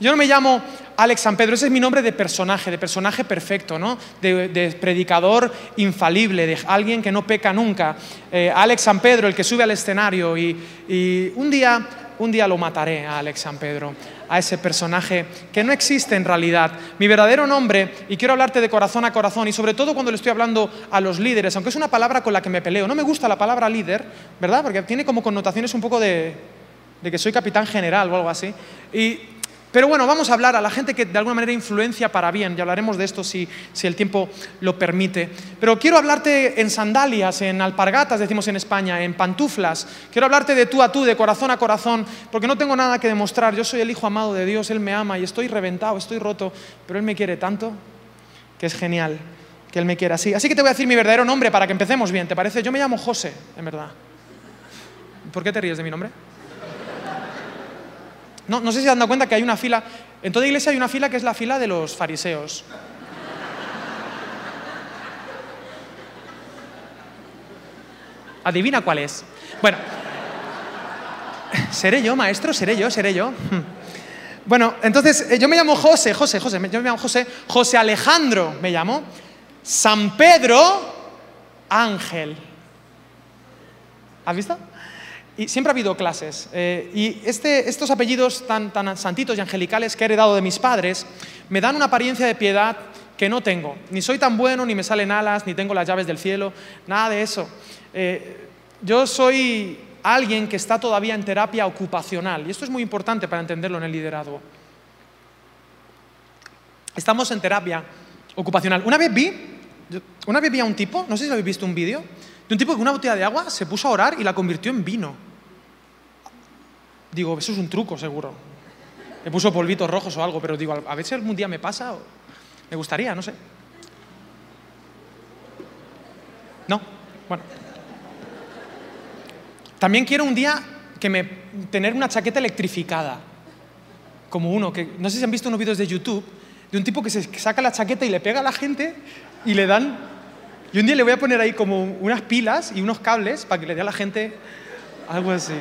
Yo no me llamo Alex San Pedro, ese es mi nombre de personaje, de personaje perfecto, ¿no? De, predicador infalible, de alguien que no peca nunca. Eh, Alex San Pedro, el que sube al escenario y, y un día, un día lo mataré a Alex San Pedro a ese personaje que no existe en realidad. Mi verdadero nombre, y quiero hablarte de corazón a corazón, y sobre todo cuando le estoy hablando a los líderes, aunque es una palabra con la que me peleo. No me gusta la palabra líder, ¿verdad? Porque tiene como connotaciones un poco de, de que soy capitán general o algo así. Y pero bueno, vamos a hablar a la gente que de alguna manera influencia para bien, y hablaremos de esto si, el tiempo lo permite. Pero quiero hablarte en sandalias, en alpargatas, decimos en España, en pantuflas. Quiero hablarte de tú a tú, de corazón a corazón, porque no tengo nada que demostrar. Yo soy el hijo amado de Dios, Él me ama y estoy reventado, estoy roto, pero Él me quiere tanto que es genial que Él me quiera así. Así que te voy a decir mi verdadero nombre para que empecemos bien, ¿te parece? Yo me llamo José, en verdad. ¿Por qué te ríes de mi nombre? No, sé si se han dado cuenta que hay una fila, en toda iglesia hay una fila que es la fila de los fariseos. Adivina cuál es. Bueno, seré yo, maestro, seré yo, seré yo. Bueno, entonces eh, yo me llamo José, José, José, yo me llamo José, José Alejandro me llamo, San Pedro Ángel. ¿Has visto? Y siempre ha habido clases. Eh, y este, estos apellidos tan, santitos y angelicales que he heredado de mis padres me dan una apariencia de piedad que no tengo. Ni soy tan bueno, ni me salen alas, ni tengo las llaves del cielo, nada de eso. Eh, yo soy alguien que está todavía en terapia ocupacional. Y esto es muy importante para entenderlo en el liderazgo. Estamos en terapia ocupacional. Una vez vi, una vez vi a un tipo, no sé si habéis visto un vídeo, de un tipo que una botella de agua se puso a orar y la convirtió en vino. Digo, eso es un truco seguro. Me puso polvitos rojos o algo, pero digo, a si algún día me pasa o me gustaría, no sé. No, bueno. También quiero un día que me, tener una chaqueta electrificada, como uno, que no sé si han visto unos vídeos de YouTube, de un tipo que se saca la chaqueta y le pega a la gente y le dan... Y un día le voy a poner ahí como unas pilas y unos cables para que le dé a la gente algo así.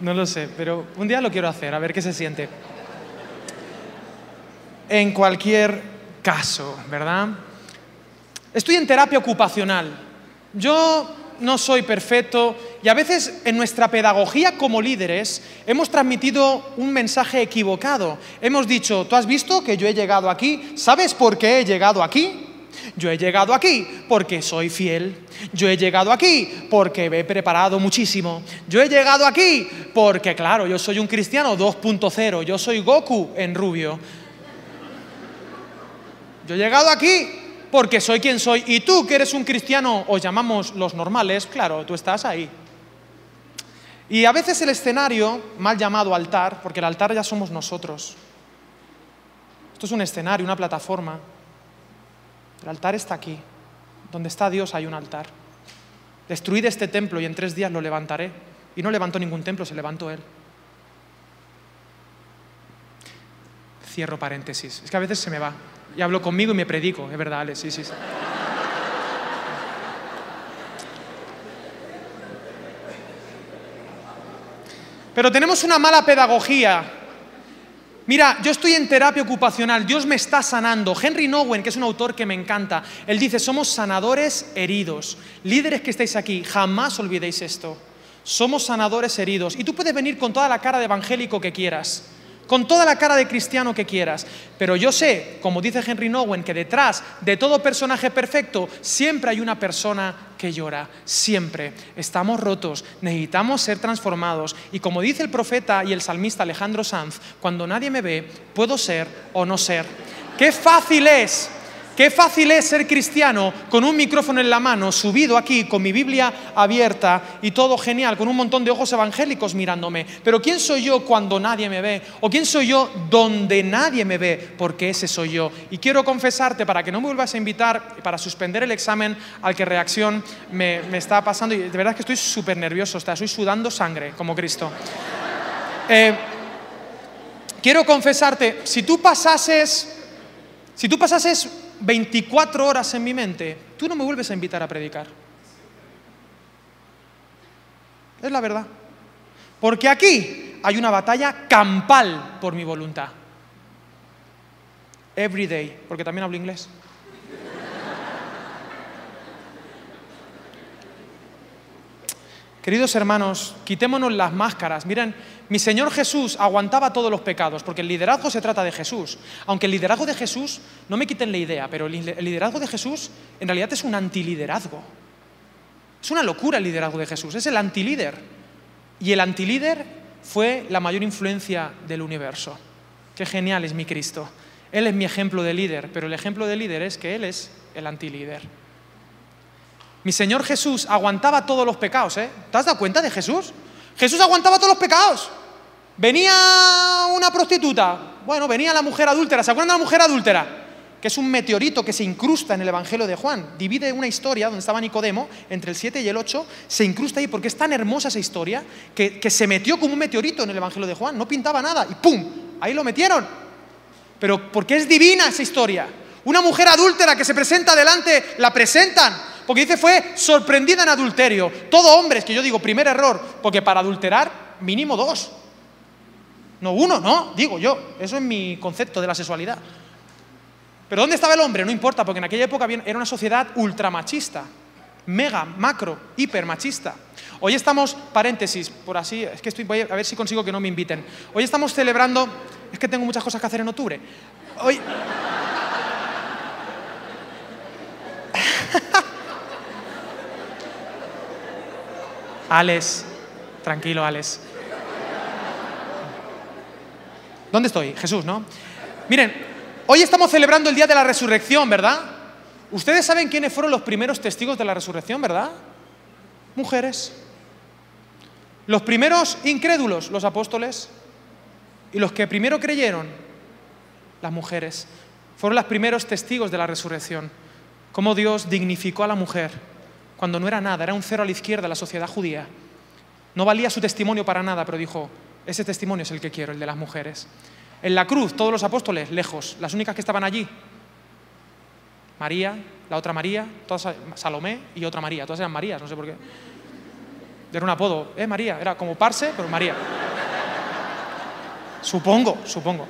No lo sé, pero un día lo quiero hacer, a ver qué se siente. En cualquier caso, ¿verdad? Estoy en terapia ocupacional. Yo no soy perfecto y a veces en nuestra pedagogía como líderes hemos transmitido un mensaje equivocado. Hemos dicho, tú has visto que yo he llegado aquí, ¿sabes por qué he llegado aquí? Yo he llegado aquí porque soy fiel. Yo he llegado aquí porque me he preparado muchísimo. Yo he llegado aquí porque, claro, yo soy un cristiano 2.0. Yo soy Goku en rubio. Yo he llegado aquí porque soy quien soy. Y tú, que eres un cristiano, os llamamos los normales, claro, tú estás ahí. Y a veces el escenario, mal llamado altar, porque el altar ya somos nosotros. Esto es un escenario, una plataforma. El altar está aquí. Donde está Dios hay un altar. Destruid este templo y en tres días lo levantaré. Y no levantó ningún templo, se levantó Él. Cierro paréntesis. Es que a veces se me va. Y hablo conmigo y me predico. Es verdad, Alex. Sí, sí, sí. Pero tenemos una mala pedagogía Mira, yo estoy en terapia ocupacional, Dios me está sanando. Henry Nowen, que es un autor que me encanta, él dice, somos sanadores heridos. Líderes que estáis aquí, jamás olvidéis esto. Somos sanadores heridos. Y tú puedes venir con toda la cara de evangélico que quieras con toda la cara de cristiano que quieras. Pero yo sé, como dice Henry Nowen, que detrás de todo personaje perfecto siempre hay una persona que llora. Siempre. Estamos rotos, necesitamos ser transformados. Y como dice el profeta y el salmista Alejandro Sanz, cuando nadie me ve, puedo ser o no ser. Qué fácil es Qué fácil es ser cristiano con un micrófono en la mano, subido aquí, con mi Biblia abierta y todo genial, con un montón de ojos evangélicos mirándome. Pero ¿quién soy yo cuando nadie me ve? ¿O quién soy yo donde nadie me ve? Porque ese soy yo. Y quiero confesarte, para que no me vuelvas a invitar, para suspender el examen al que reacción me, está pasando, y de verdad que estoy súper nervioso, estoy sudando sangre como Cristo. Eh, quiero confesarte, si tú pasases, si tú pasases 24 horas en mi mente, tú no me vuelves a invitar a predicar. Es la verdad. Porque aquí hay una batalla campal por mi voluntad. Every day, porque también hablo inglés. Queridos hermanos, quitémonos las máscaras. Miren, mi Señor Jesús aguantaba todos los pecados, porque el liderazgo se trata de Jesús. Aunque el liderazgo de Jesús, no me quiten la idea, pero el liderazgo de Jesús en realidad es un antiliderazgo. Es una locura el liderazgo de Jesús, es el antilíder. Y el antilíder fue la mayor influencia del universo. Qué genial es mi Cristo. Él es mi ejemplo de líder, pero el ejemplo de líder es que Él es el antilíder. Mi Señor Jesús aguantaba todos los pecados, ¿eh? ¿Te has dado cuenta de Jesús? Jesús aguantaba todos los pecados. Venía una prostituta, bueno, venía la mujer adúltera, ¿se acuerdan de la mujer adúltera? Que es un meteorito que se incrusta en el Evangelio de Juan. Divide una historia donde estaba Nicodemo, entre el 7 y el 8, se incrusta ahí porque es tan hermosa esa historia que, que se metió como un meteorito en el Evangelio de Juan, no pintaba nada y ¡pum! Ahí lo metieron. Pero porque es divina esa historia. Una mujer adúltera que se presenta delante, la presentan porque dice fue sorprendida en adulterio. Todo hombres, que yo digo, primer error, porque para adulterar mínimo dos. No uno, no, digo yo. Eso es mi concepto de la sexualidad. Pero ¿dónde estaba el hombre? No importa, porque en aquella época era una sociedad ultramachista, mega, macro, hiper machista. Hoy estamos, paréntesis, por así, es que estoy, voy a ver si consigo que no me inviten. Hoy estamos celebrando, es que tengo muchas cosas que hacer en octubre. Hoy... Alex, tranquilo, Alex. ¿Dónde estoy? Jesús, ¿no? Miren, hoy estamos celebrando el día de la resurrección, ¿verdad? Ustedes saben quiénes fueron los primeros testigos de la resurrección, ¿verdad? Mujeres. Los primeros incrédulos, los apóstoles. Y los que primero creyeron, las mujeres. Fueron los primeros testigos de la resurrección. Cómo Dios dignificó a la mujer cuando no era nada, era un cero a la izquierda de la sociedad judía. No valía su testimonio para nada, pero dijo, ese testimonio es el que quiero, el de las mujeres. En la cruz, todos los apóstoles, lejos, las únicas que estaban allí, María, la otra María, todas, Salomé y otra María, todas eran Marías, no sé por qué. Era un apodo, ¿eh? María, era como Parse, pero María. Supongo, supongo.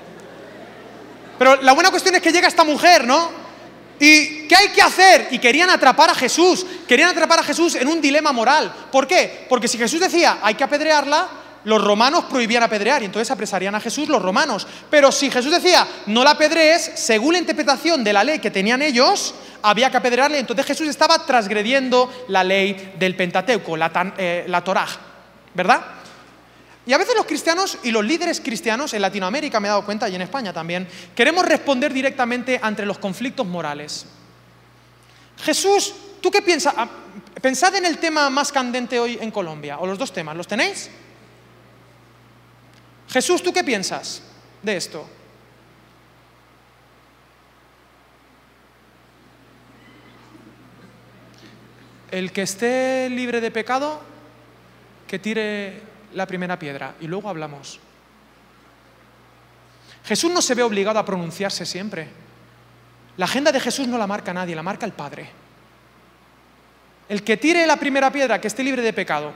Pero la buena cuestión es que llega esta mujer, ¿no? ¿Y qué hay que hacer? Y querían atrapar a Jesús, querían atrapar a Jesús en un dilema moral. ¿Por qué? Porque si Jesús decía, hay que apedrearla, los romanos prohibían apedrear y entonces apresarían a Jesús los romanos. Pero si Jesús decía, no la apedrees, según la interpretación de la ley que tenían ellos, había que apedrearle. Entonces Jesús estaba transgrediendo la ley del Pentateuco, la, eh, la Torá, ¿verdad? Y a veces los cristianos y los líderes cristianos en Latinoamérica, me he dado cuenta, y en España también, queremos responder directamente ante los conflictos morales. Jesús, ¿tú qué piensas? Ah, pensad en el tema más candente hoy en Colombia, o los dos temas, ¿los tenéis? Jesús, ¿tú qué piensas de esto? El que esté libre de pecado, que tire la primera piedra y luego hablamos. Jesús no se ve obligado a pronunciarse siempre. La agenda de Jesús no la marca nadie, la marca el Padre. El que tire la primera piedra, que esté libre de pecado.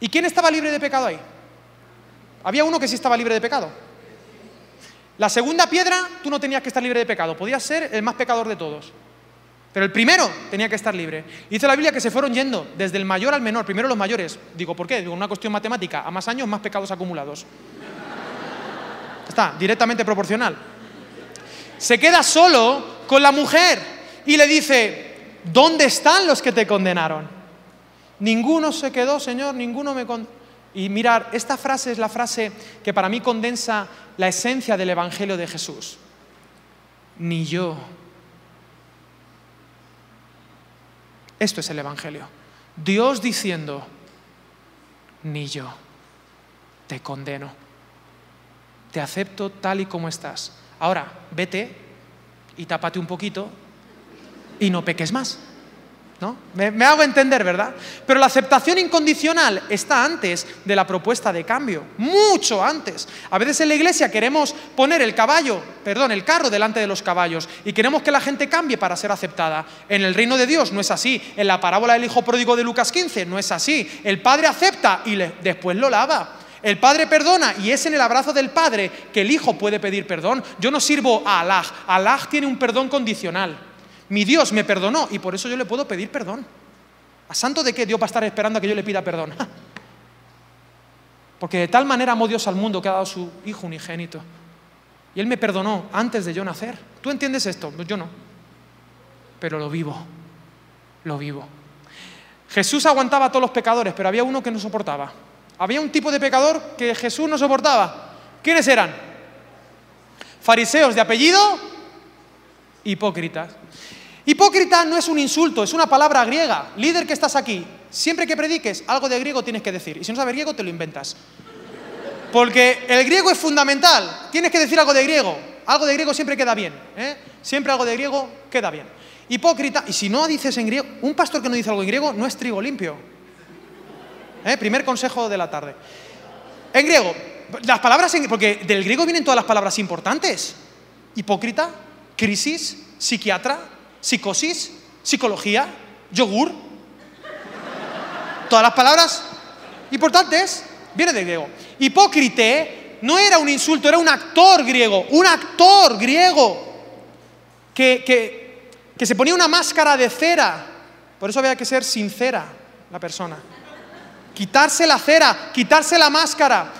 ¿Y quién estaba libre de pecado ahí? Había uno que sí estaba libre de pecado. La segunda piedra, tú no tenías que estar libre de pecado, podías ser el más pecador de todos. Pero el primero tenía que estar libre. dice la Biblia que se fueron yendo desde el mayor al menor, primero los mayores. Digo, ¿por qué? Digo, una cuestión matemática, a más años, más pecados acumulados. Está, directamente proporcional. Se queda solo con la mujer y le dice, ¿dónde están los que te condenaron? Ninguno se quedó, Señor, ninguno me condenó. Y mirar, esta frase es la frase que para mí condensa la esencia del Evangelio de Jesús. Ni yo Esto es el Evangelio. Dios diciendo, ni yo te condeno, te acepto tal y como estás. Ahora, vete y tápate un poquito y no peques más. ¿No? Me, hago entender, ¿verdad? Pero la aceptación incondicional está antes de la propuesta de cambio, mucho antes. A veces en la iglesia queremos poner el caballo, perdón, el carro delante de los caballos y queremos que la gente cambie para ser aceptada. En el reino de Dios no es así. En la parábola del hijo pródigo de Lucas 15 no es así. El padre acepta y después lo lava. El Padre perdona y es en el abrazo del Padre que el Hijo puede pedir perdón. Yo no sirvo a Allah. Allah tiene un perdón condicional. Mi Dios me perdonó y por eso yo le puedo pedir perdón. ¿A santo de qué Dios va a estar esperando a que yo le pida perdón? Porque de tal manera amó Dios al mundo que ha dado su Hijo unigénito. Y Él me perdonó antes de yo nacer. ¿Tú entiendes esto? Yo no. Pero lo vivo. Lo vivo. Jesús aguantaba a todos los pecadores, pero había uno que no soportaba. Había un tipo de pecador que Jesús no soportaba. ¿Quiénes eran? Fariseos de apellido, hipócritas. Hipócrita no es un insulto, es una palabra griega. Líder que estás aquí, siempre que prediques, algo de griego tienes que decir. Y si no sabes griego, te lo inventas. Porque el griego es fundamental. Tienes que decir algo de griego. Algo de griego siempre queda bien. ¿eh? Siempre algo de griego queda bien. Hipócrita, y si no dices en griego, un pastor que no dice algo en griego no es trigo limpio. ¿Eh? Primer consejo de la tarde. En griego, las palabras, en, porque del griego vienen todas las palabras importantes. Hipócrita, crisis, psiquiatra, psicosis, psicología, yogur. Todas las palabras importantes vienen del griego. Hipócrite no era un insulto, era un actor griego, un actor griego que, que, que se ponía una máscara de cera. Por eso había que ser sincera la persona quitarse la cera, quitarse la máscara.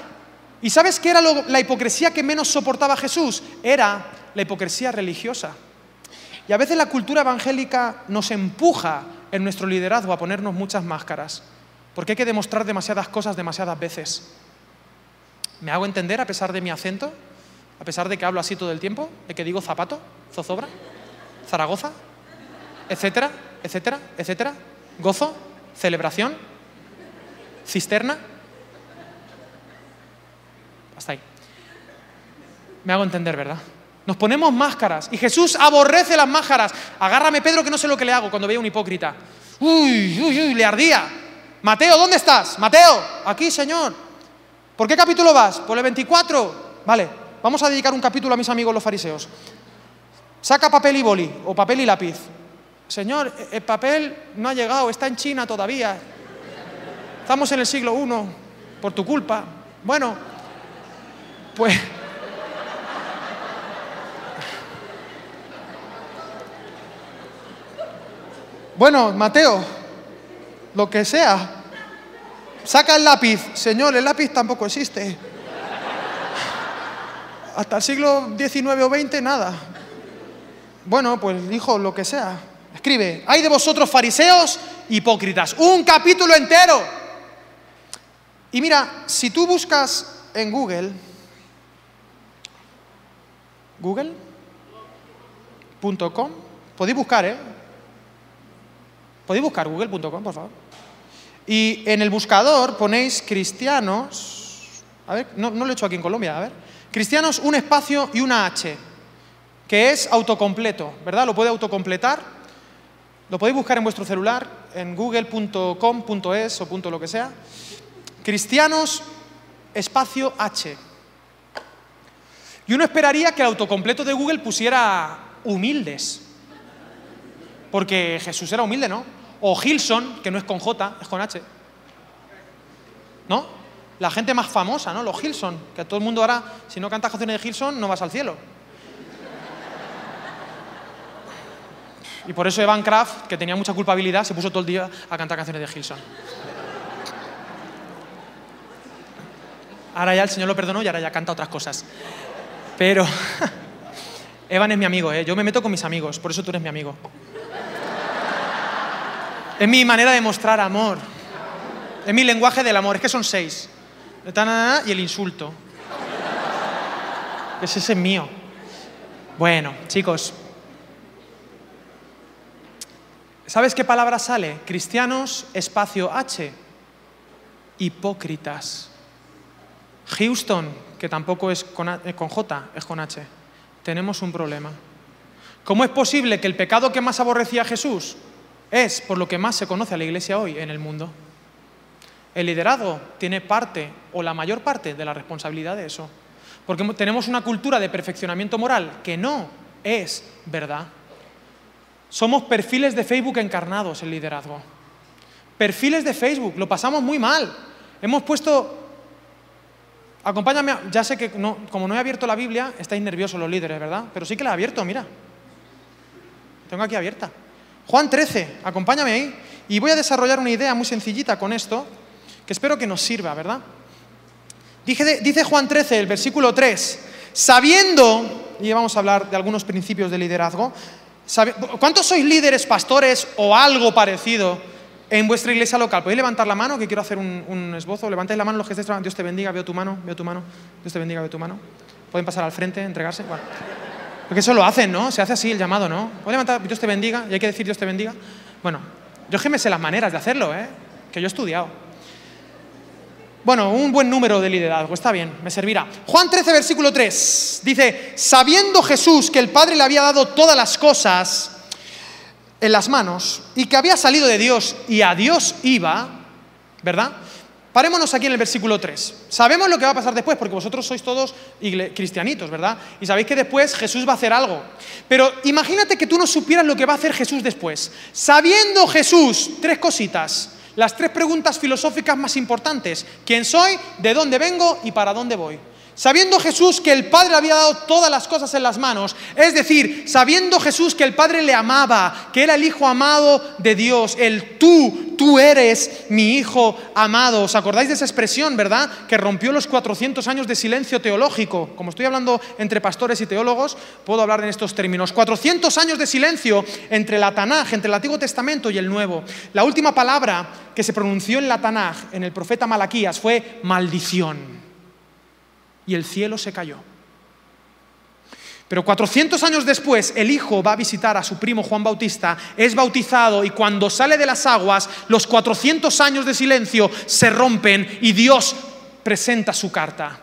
¿Y sabes qué era la hipocresía que menos soportaba Jesús? Era la hipocresía religiosa. Y a veces la cultura evangélica nos empuja en nuestro liderazgo a ponernos muchas máscaras, porque hay que demostrar demasiadas cosas demasiadas veces. ¿Me hago entender a pesar de mi acento? ¿A pesar de que hablo así todo el tiempo? ¿De que digo zapato? ¿Zozobra? ¿Zaragoza? ¿Etcétera? ¿Etcétera? ¿Etcétera? ¿Gozo? ¿Celebración? cisterna. Hasta ahí. Me hago entender, ¿verdad? Nos ponemos máscaras y Jesús aborrece las máscaras. Agárrame, Pedro, que no sé lo que le hago cuando veo un hipócrita. Uy, uy, uy, le ardía. Mateo, ¿dónde estás? Mateo, aquí, Señor. ¿Por qué capítulo vas? Por el 24. Vale, vamos a dedicar un capítulo a mis amigos los fariseos. Saca papel y boli o papel y lápiz. Señor, el papel no ha llegado, está en China todavía. Estamos en el siglo I, por tu culpa. Bueno, pues... Bueno, Mateo, lo que sea, saca el lápiz. Señor, el lápiz tampoco existe. Hasta el siglo XIX o XX, nada. Bueno, pues hijo, lo que sea. Escribe, hay de vosotros fariseos hipócritas. Un capítulo entero y mira, si tú buscas en Google, google.com, podéis buscar, ¿eh? Podéis buscar google.com, por favor. Y en el buscador ponéis cristianos, a ver, no, no lo he hecho aquí en Colombia, a ver, cristianos, un espacio y una H, que es autocompleto, ¿verdad? Lo puede autocompletar, lo podéis buscar en vuestro celular, en google.com.es o punto lo que sea. Cristianos, espacio H. Y uno esperaría que el autocompleto de Google pusiera humildes. Porque Jesús era humilde, ¿no? O Gilson, que no es con J, es con H. ¿No? La gente más famosa, ¿no? Los Gilson, que todo el mundo ahora, si no cantas canciones de Gilson, no vas al cielo. Y por eso Evan Kraft, que tenía mucha culpabilidad, se puso todo el día a cantar canciones de Gilson. Ahora ya el Señor lo perdonó y ahora ya canta otras cosas. Pero Evan es mi amigo, ¿eh? yo me meto con mis amigos, por eso tú eres mi amigo. Es mi manera de mostrar amor. Es mi lenguaje del amor, es que son seis. Y el insulto. Ese es mío. Bueno, chicos. ¿Sabes qué palabra sale? Cristianos, espacio H. Hipócritas. Houston, que tampoco es eh, con, J, es con H. Tenemos un problema. ¿Cómo es posible que el pecado que más aborrecía a Jesús es por lo que más se conoce a la iglesia hoy en el mundo? El liderazgo tiene parte o la mayor parte de la responsabilidad de eso. Porque tenemos una cultura de perfeccionamiento moral que no es verdad. Somos perfiles de Facebook encarnados el liderazgo. Perfiles de Facebook, lo pasamos muy mal. Hemos puesto Acompáñame, ya sé que como no he abierto la Biblia, estáis nerviosos los líderes, ¿verdad? Pero sí que la he abierto, mira. Tengo aquí abierta. Juan 13, acompáñame ahí. Y voy a desarrollar una idea muy sencillita con esto, que espero que nos sirva, ¿verdad? Dice, Juan 13, el versículo 3, sabiendo, y vamos a hablar de algunos principios de liderazgo, ¿cuántos sois líderes, pastores o algo parecido? En vuestra iglesia local, ¿podéis levantar la mano? Que quiero hacer un, esbozo. Levantáis la mano los que estéis trabajando. Dios te bendiga, veo tu mano, veo tu mano. Dios te bendiga, veo tu mano. ¿Pueden pasar al frente, entregarse? Porque eso lo hacen, ¿no? Se hace así el llamado, ¿no? ¿Puedes levantar, Dios te bendiga? Y hay que decir Dios te bendiga. Bueno, yo me sé las maneras de hacerlo, ¿eh? Que yo he estudiado. Bueno, un buen número de liderazgo, está bien, me servirá. Juan 13, versículo 3, dice, sabiendo Jesús que el Padre le había dado todas las cosas, en las manos y que había salido de Dios y a Dios iba, ¿verdad? Parémonos aquí en el versículo 3. Sabemos lo que va a pasar después, porque vosotros sois todos cristianitos, ¿verdad? Y sabéis que después Jesús va a hacer algo. Pero imagínate que tú no supieras lo que va a hacer Jesús después. Sabiendo Jesús, tres cositas, las tres preguntas filosóficas más importantes. ¿Quién soy? ¿De dónde vengo? ¿Y para dónde voy? Sabiendo Jesús que el Padre había dado todas las cosas en las manos, es decir, sabiendo Jesús que el Padre le amaba, que era el Hijo amado de Dios, el tú, tú eres mi Hijo amado. ¿Os acordáis de esa expresión, verdad? Que rompió los 400 años de silencio teológico. Como estoy hablando entre pastores y teólogos, puedo hablar en estos términos. 400 años de silencio entre la Tanaj, entre el Antiguo Testamento y el Nuevo. La última palabra que se pronunció en la Tanaj, en el profeta Malaquías, fue maldición y el cielo se cayó. Pero 400 años después, el hijo va a visitar a su primo Juan Bautista, es bautizado y cuando sale de las aguas, los 400 años de silencio se rompen y Dios presenta su carta.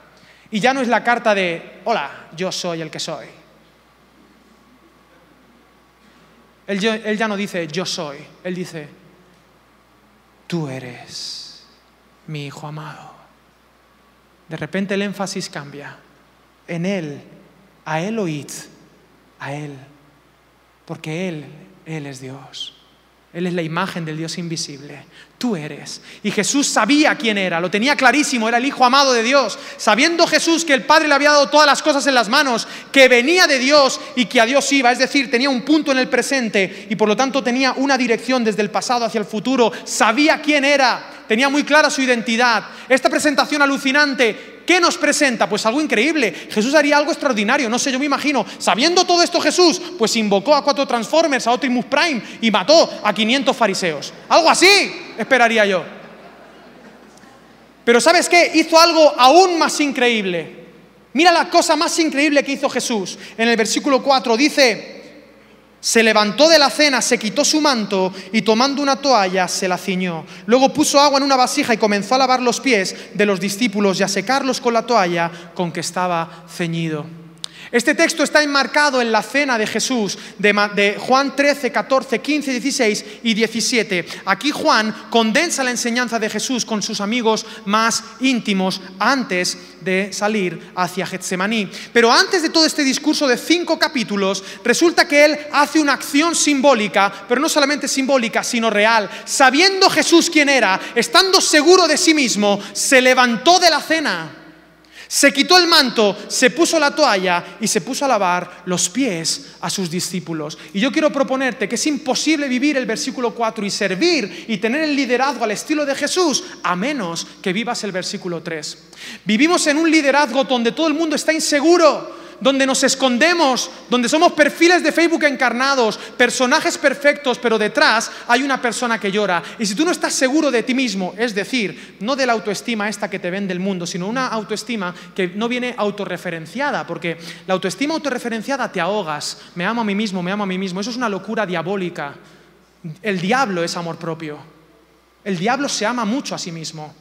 Y ya no es la carta de, hola, yo soy el que soy. Él, él ya no dice, yo soy, él dice, tú eres mi hijo amado. De repente el énfasis cambia. En Él, a Él oíd, a Él, porque Él, Él es Dios. Él es la imagen del Dios invisible. Tú eres. Y Jesús sabía quién era, lo tenía clarísimo, era el Hijo amado de Dios. Sabiendo Jesús que el Padre le había dado todas las cosas en las manos, que venía de Dios y que a Dios iba, es decir, tenía un punto en el presente y por lo tanto tenía una dirección desde el pasado hacia el futuro. Sabía quién era, tenía muy clara su identidad. Esta presentación alucinante ¿Qué nos presenta? Pues algo increíble. Jesús haría algo extraordinario. No sé, yo me imagino, sabiendo todo esto Jesús, pues invocó a cuatro Transformers, a Optimus Prime y mató a 500 fariseos. Algo así, esperaría yo. Pero ¿sabes qué? Hizo algo aún más increíble. Mira la cosa más increíble que hizo Jesús. En el versículo 4 dice, se levantó de la cena, se quitó su manto y tomando una toalla se la ciñó. Luego puso agua en una vasija y comenzó a lavar los pies de los discípulos y a secarlos con la toalla con que estaba ceñido. Este texto está enmarcado en la cena de Jesús de, Juan 13, 14, 15, 16 y 17. Aquí Juan condensa la enseñanza de Jesús con sus amigos más íntimos antes de salir hacia Getsemaní. Pero antes de todo este discurso de cinco capítulos, resulta que él hace una acción simbólica, pero no solamente simbólica, sino real. Sabiendo Jesús quién era, estando seguro de sí mismo, se levantó de la cena se quitó el manto, se puso la toalla y se puso a lavar los pies a sus discípulos. Y yo quiero proponerte que es imposible vivir el versículo 4 y servir y tener el liderazgo al estilo de Jesús a menos que vivas el versículo 3. Vivimos en un liderazgo donde todo el mundo está inseguro donde nos escondemos, donde somos perfiles de Facebook encarnados, personajes perfectos, pero detrás hay una persona que llora. Y si tú no estás seguro de ti mismo, es decir, no de la autoestima esta que te vende el mundo, sino una autoestima que no viene autorreferenciada, porque la autoestima autorreferenciada te ahogas, me amo a mí mismo, me amo a mí mismo, eso es una locura diabólica. El diablo es amor propio. El diablo se ama mucho a sí mismo,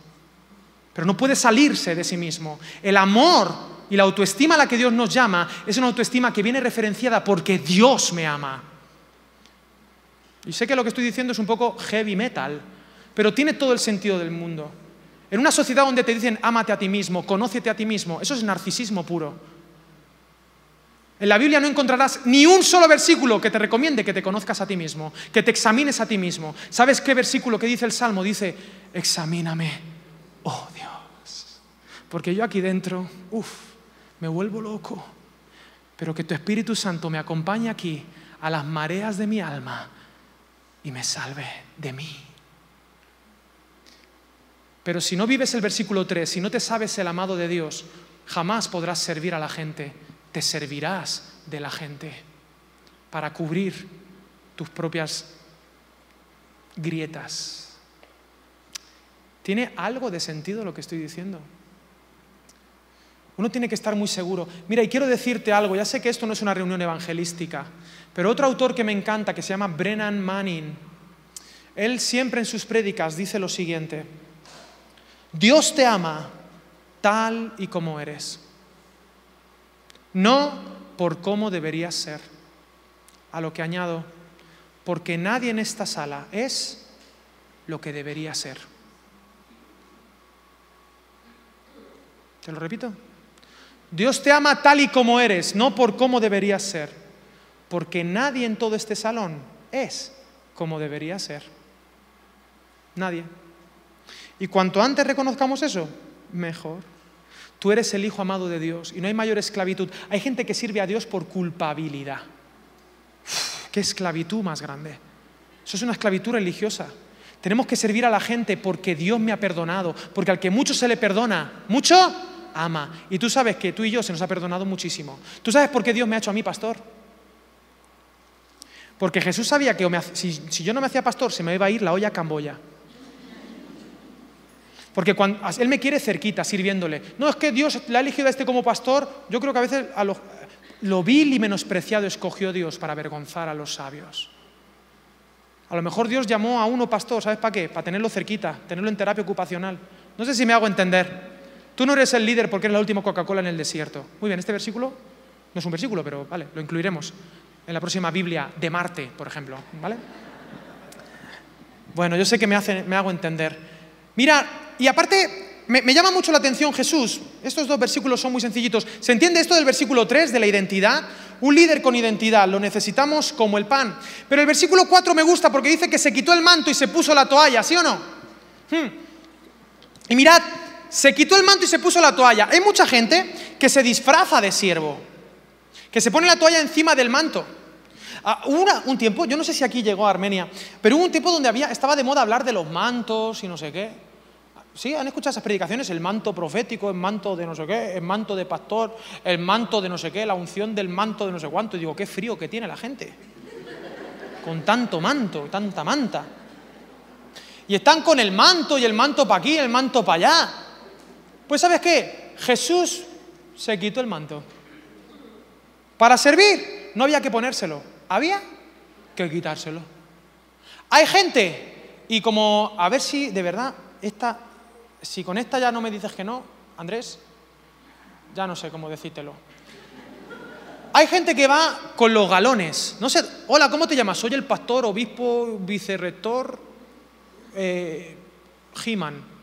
pero no puede salirse de sí mismo. El amor y la autoestima a la que Dios nos llama es una autoestima que viene referenciada porque Dios me ama. Y sé que lo que estoy diciendo es un poco heavy metal, pero tiene todo el sentido del mundo. En una sociedad donde te dicen ámate a ti mismo, conócete a ti mismo, eso es narcisismo puro. En la Biblia no encontrarás ni un solo versículo que te recomiende que te conozcas a ti mismo, que te examines a ti mismo. ¿Sabes qué versículo que dice el Salmo? Dice, examíname, oh Dios porque yo aquí dentro, uff, me vuelvo loco. Pero que tu Espíritu Santo me acompañe aquí a las mareas de mi alma y me salve de mí. Pero si no vives el versículo 3, si no te sabes el amado de Dios, jamás podrás servir a la gente, te servirás de la gente para cubrir tus propias grietas. ¿Tiene algo de sentido lo que estoy diciendo? Uno tiene que estar muy seguro. Mira, y quiero decirte algo, ya sé que esto no es una reunión evangelística, pero otro autor que me encanta, que se llama Brennan Manning, él siempre en sus prédicas dice lo siguiente, Dios te ama tal y como eres, no por cómo deberías ser. A lo que añado, porque nadie en esta sala es lo que debería ser. Te lo repito. Dios te ama tal y como eres, no por cómo deberías ser, porque nadie en todo este salón es como debería ser. Nadie. Y cuanto antes reconozcamos eso, mejor. Tú eres el Hijo amado de Dios y no hay mayor esclavitud. Hay gente que sirve a Dios por culpabilidad. ¿Qué esclavitud más grande? Eso es una esclavitud religiosa. Tenemos que servir a la gente porque Dios me ha perdonado, porque al que mucho se le perdona, mucho ama. Y tú sabes que tú y yo se nos ha perdonado muchísimo. ¿Tú sabes por qué Dios me ha hecho a mí pastor? Porque Jesús sabía que si, yo no me hacía pastor se me iba a ir la olla a Camboya. Porque cuando, Él me quiere cerquita, sirviéndole. No, es que Dios le ha elegido a este como pastor. Yo creo que a veces lo, lo vil y menospreciado escogió Dios para avergonzar a los sabios. A lo mejor Dios llamó a uno pastor, ¿sabes para qué? Para tenerlo cerquita, tenerlo en terapia ocupacional. No sé si me hago entender. Tú no eres el líder porque eres la última Coca-Cola en el desierto. Muy bien, este versículo no es un versículo, pero vale, lo incluiremos en la próxima Biblia de Marte, por ejemplo. ¿Vale? Bueno, yo sé que me, hago entender. Mira, y aparte, me, llama mucho la atención Jesús. Estos dos versículos son muy sencillitos. ¿Se entiende esto del versículo 3 de la identidad? Un líder con identidad, lo necesitamos como el pan. Pero el versículo 4 me gusta porque dice que se quitó el manto y se puso la toalla, ¿sí o no? Hmm. Y mirad, se quitó el manto y se puso la toalla. Hay mucha gente que se disfraza de siervo, que se pone la toalla encima del manto. Ah, hubo un tiempo, yo no sé si aquí llegó a Armenia, pero hubo un tiempo donde había, estaba de moda hablar de los mantos y no sé qué. ¿Sí? ¿Han escuchado esas predicaciones? El manto profético, el manto de no sé qué, el manto de pastor, el manto de no sé qué, la unción del manto de no sé cuánto. Y digo, qué frío que tiene la gente. Con tanto manto, tanta manta. Y están con el manto y el manto para aquí, el manto para allá. Pues ¿sabes qué? Jesús se quitó el manto. Para servir no había que ponérselo, había que quitárselo. Hay gente, y como a ver si de verdad esta si con esta ya no me dices que no, Andrés, ya no sé cómo decírtelo. Hay gente que va con los galones. No sé, hola, ¿cómo te llamas? Soy el pastor, obispo, vicerrector, eh, He-Man.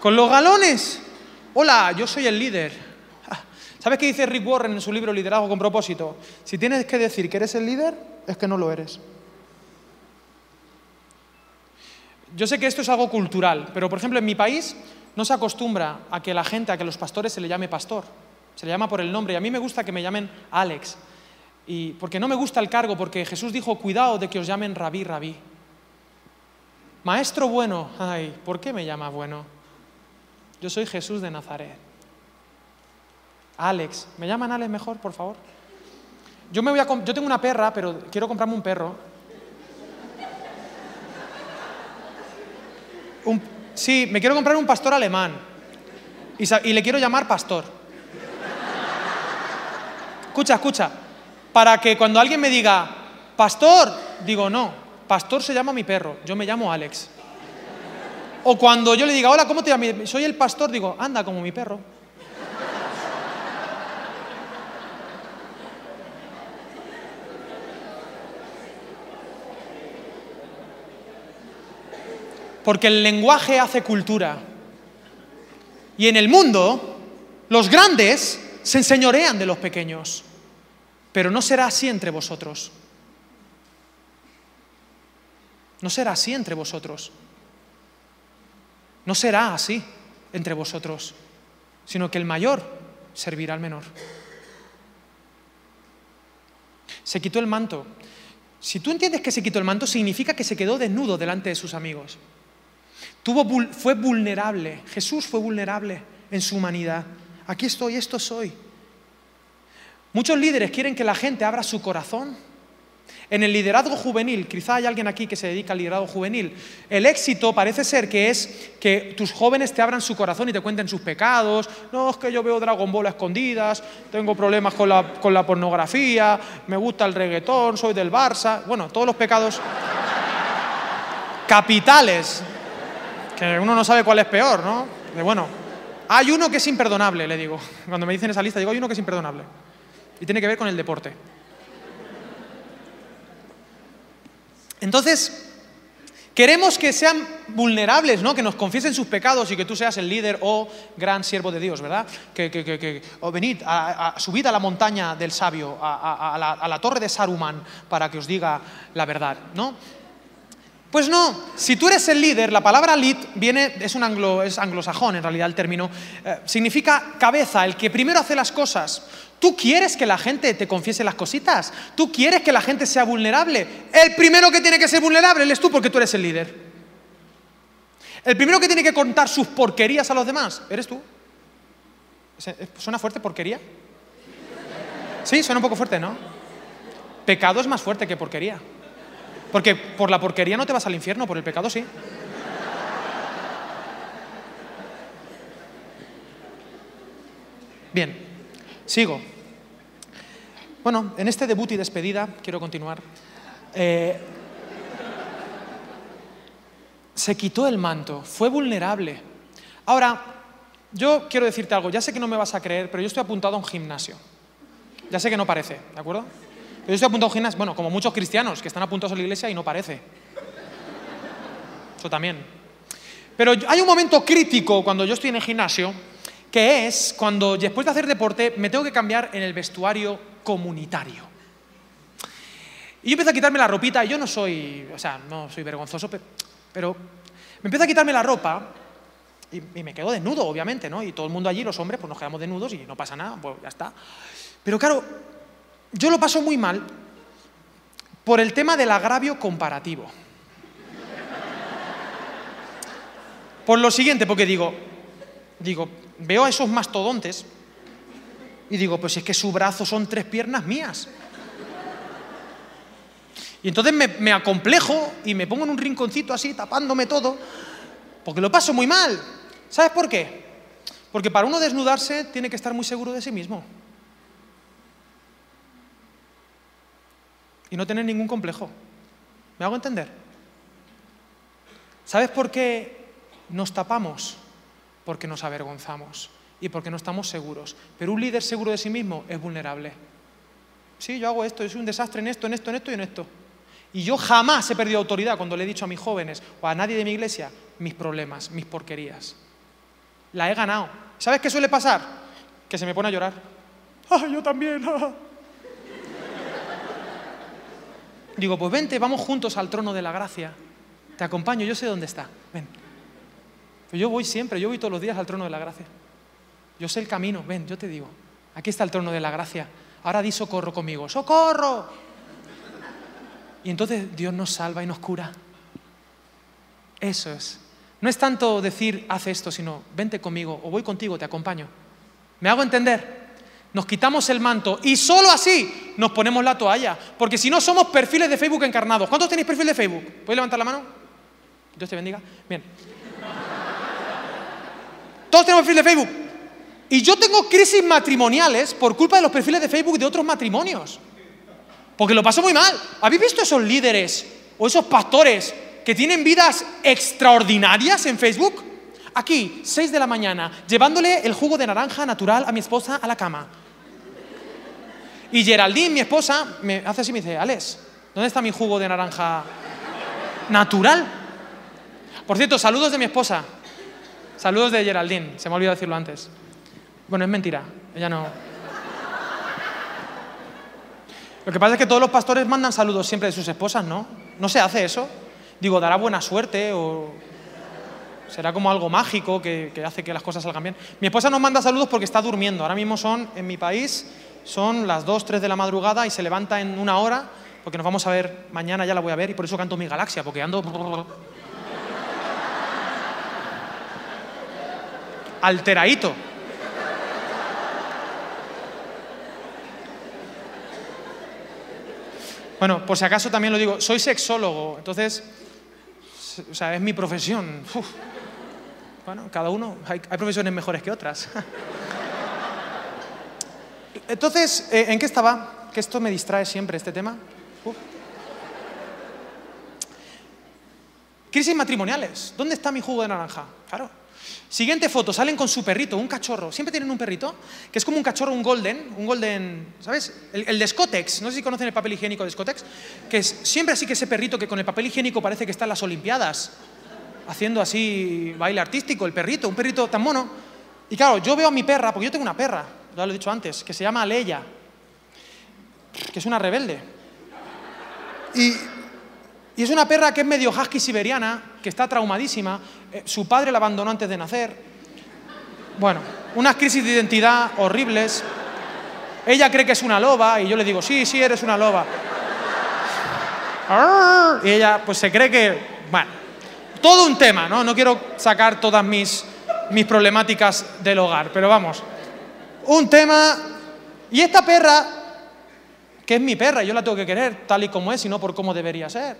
Con los galones. Hola, yo soy el líder. Ah, ¿Sabes qué dice Rick Warren en su libro Liderazgo con propósito? Si tienes que decir que eres el líder, es que no lo eres. Yo sé que esto es algo cultural, pero por ejemplo en mi país no se acostumbra a que la gente, a que los pastores se le llame pastor. Se le llama por el nombre y a mí me gusta que me llamen Alex. Y porque no me gusta el cargo, porque Jesús dijo, cuidado de que os llamen rabí, rabí. Maestro bueno, ay, ¿por qué me llama bueno? Yo soy Jesús de Nazaret. Alex, ¿me llaman Alex mejor, por favor? Yo, me voy a yo tengo una perra, pero quiero comprarme un perro sí, me quiero comprar un pastor alemán y, le quiero llamar pastor. Escucha, escucha. Para que cuando alguien me diga, pastor, digo, no, pastor se llama mi perro, yo me llamo Alex. O cuando yo le diga, hola, ¿cómo te llamas? Soy el pastor, digo, anda como mi perro. porque el lenguaje hace cultura. Y en el mundo, los grandes se enseñorean de los pequeños, pero no será así entre vosotros. No será así entre vosotros. No será así entre vosotros, sino que el mayor servirá al menor. Se quitó el manto. Si tú entiendes que se quitó el manto, significa que se quedó desnudo delante de sus amigos. fue vulnerable. Jesús fue vulnerable en su humanidad. Aquí estoy, esto soy. Muchos líderes quieren que la gente abra su corazón. En el liderazgo juvenil, quizá hay alguien aquí que se dedica al liderazgo juvenil, el éxito parece ser que es que tus jóvenes te abran su corazón y te cuenten sus pecados. No, es que yo veo Dragon Ball a escondidas, tengo problemas con la, con la pornografía, me gusta el reggaetón, soy del Barça. Bueno, todos los pecados capitales, que uno no sabe cuál es peor, ¿no? bueno, hay uno que es imperdonable, le digo. Cuando me dicen esa lista, digo, hay uno que es imperdonable. Y tiene que ver con el deporte. Entonces, queremos que sean vulnerables, ¿no? que nos confiesen sus pecados y que tú seas el líder o gran siervo de Dios, ¿verdad? Que, o venid, a, subid a la montaña del sabio, a la torre de Saruman para que os diga la verdad, ¿no? Pues no, si tú eres el líder, la palabra lead viene, es un anglo, es anglosajón en realidad el término, eh, significa cabeza, el que primero hace las cosas. ¿Tú quieres que la gente te confiese las cositas? ¿Tú quieres que la gente sea vulnerable? El primero que tiene que ser vulnerable eres tú porque tú eres el líder. El primero que tiene que contar sus porquerías a los demás, eres tú. ¿Suena fuerte porquería? Sí, suena un poco fuerte, ¿no? Pecado es más fuerte que porquería. Porque por la porquería no te vas al infierno, por el pecado sí. Bien, sigo. Bueno, en este debut y despedida, quiero continuar. Eh, se quitó el manto, fue vulnerable. Ahora, yo quiero decirte algo, ya sé que no me vas a creer, pero yo estoy apuntado a un gimnasio. Ya sé que no parece, ¿de acuerdo? Yo estoy apuntado a gimnasio, bueno, como muchos cristianos que están apuntados a la iglesia y no parece. Eso también. Pero hay un momento crítico cuando yo estoy en el gimnasio, que es cuando después de hacer deporte me tengo que cambiar en el vestuario comunitario. Y yo empiezo a quitarme la ropita, y yo no soy, o sea, no soy vergonzoso, pero, me empiezo a quitarme la ropa y, y, me quedo desnudo, obviamente, ¿no? Y todo el mundo allí, los hombres, pues nos quedamos desnudos y no pasa nada, pues ya está. Pero claro, yo lo paso muy mal por el tema del agravio comparativo. Por lo siguiente, porque digo, digo, veo a esos mastodontes y digo, pues es que su brazo son tres piernas mías. Y entonces me, me, acomplejo y me pongo en un rinconcito así, tapándome todo, porque lo paso muy mal. ¿Sabes por qué? Porque para uno desnudarse tiene que estar muy seguro de sí mismo. Y no tener ningún complejo. ¿Me hago entender? ¿Sabes por qué nos tapamos? Porque nos avergonzamos y porque no estamos seguros. Pero un líder seguro de sí mismo es vulnerable. Sí, yo hago esto, yo soy un desastre en esto, en esto, en esto y en esto. Y yo jamás he perdido autoridad cuando le he dicho a mis jóvenes o a nadie de mi iglesia mis problemas, mis porquerías. La he ganado. ¿Sabes qué suele pasar? Que se me pone a llorar. ¡Ah, yo también! Digo, pues vente, vamos juntos al trono de la gracia. Te acompaño, yo sé dónde está. Ven. Yo voy siempre, yo voy todos los días al trono de la gracia. Yo sé el camino, ven, yo te digo. Aquí está el trono de la gracia. Ahora di socorro conmigo. ¡Socorro! Y entonces Dios nos salva y nos cura. Eso es. No es tanto decir, haz esto, sino vente conmigo o voy contigo, te acompaño. ¿Me hago entender? Nos quitamos el manto y solo así nos ponemos la toalla. Porque si no somos perfiles de Facebook encarnados. ¿Cuántos tenéis perfil de Facebook? ¿Puedes levantar la mano? Dios te bendiga. Bien. Todos tenemos perfil de Facebook. Y yo tengo crisis matrimoniales por culpa de los perfiles de Facebook de otros matrimonios. Porque lo paso muy mal. ¿Habéis visto esos líderes o esos pastores que tienen vidas extraordinarias en Facebook? Aquí, 6 de la mañana, llevándole el jugo de naranja natural a mi esposa a la cama. Y Geraldine, mi esposa, me hace así y me dice, Alex, ¿dónde está mi jugo de naranja natural? Por cierto, saludos de mi esposa. Saludos de Geraldine, se me ha olvidado decirlo antes. Bueno, es mentira, ella no. Lo que pasa es que todos los pastores mandan saludos siempre de sus esposas, ¿no? ¿No se hace eso? Digo, dará buena suerte o será como algo mágico que, hace que las cosas salgan bien. Mi esposa nos manda saludos porque está durmiendo. Ahora mismo son, en mi país, son las 2, 3 de la madrugada y se levanta en una hora porque nos vamos a ver mañana, ya la voy a ver y por eso canto mi galaxia, porque ando... Alteraíto. Bueno, por si acaso también lo digo, soy sexólogo, entonces, o sea, es mi profesión. Bueno, cada uno, hay, profesiones mejores que otras. Entonces, eh, ¿en qué estaba? Que esto me distrae siempre, este tema. Crisis matrimoniales. ¿Dónde está mi jugo de naranja? Claro. Siguiente foto, salen con su perrito, un cachorro. Siempre tienen un perrito, que es como un cachorro, un golden, un golden, ¿sabes? El, el de Scotex, no sé si conocen el papel higiénico de Scotex, que es siempre así que ese perrito que con el papel higiénico parece que está en las Olimpiadas, haciendo así baile artístico, el perrito, un perrito tan mono. Y claro, yo veo a mi perra, porque yo tengo una perra, ya lo he dicho antes, que se llama Leia, que es una rebelde. Y, es una perra que es medio husky siberiana, que está traumadísima. Eh, su padre la abandonó antes de nacer. Bueno, unas crisis de identidad horribles. Ella cree que es una loba y yo le digo, sí, sí, eres una loba. Y ella pues se cree que, bueno, todo un tema, ¿no? No quiero sacar todas mis, mis problemáticas del hogar, pero vamos, un tema... Y esta perra, que es mi perra, yo la tengo que querer tal y como es y no por cómo debería ser.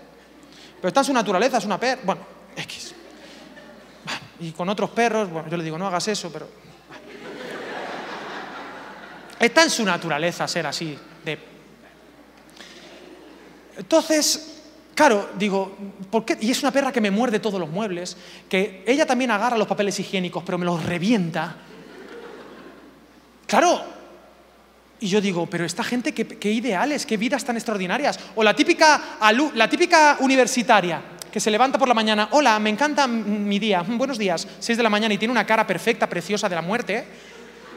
Pero está en su naturaleza, es una perra. Bueno, X. Y con otros perros, bueno, yo le digo, no hagas eso, pero. Está en su naturaleza ser así. De... Entonces, claro, digo, ¿por qué? Y es una perra que me muerde todos los muebles, que ella también agarra los papeles higiénicos, pero me los revienta. Claro. Y yo digo, pero esta gente, qué, ideales, qué vidas tan extraordinarias. O la típica, la típica universitaria que se levanta por la mañana, hola, me encanta mi día, mm, buenos días, 6 de la mañana y tiene una cara perfecta, preciosa de la muerte.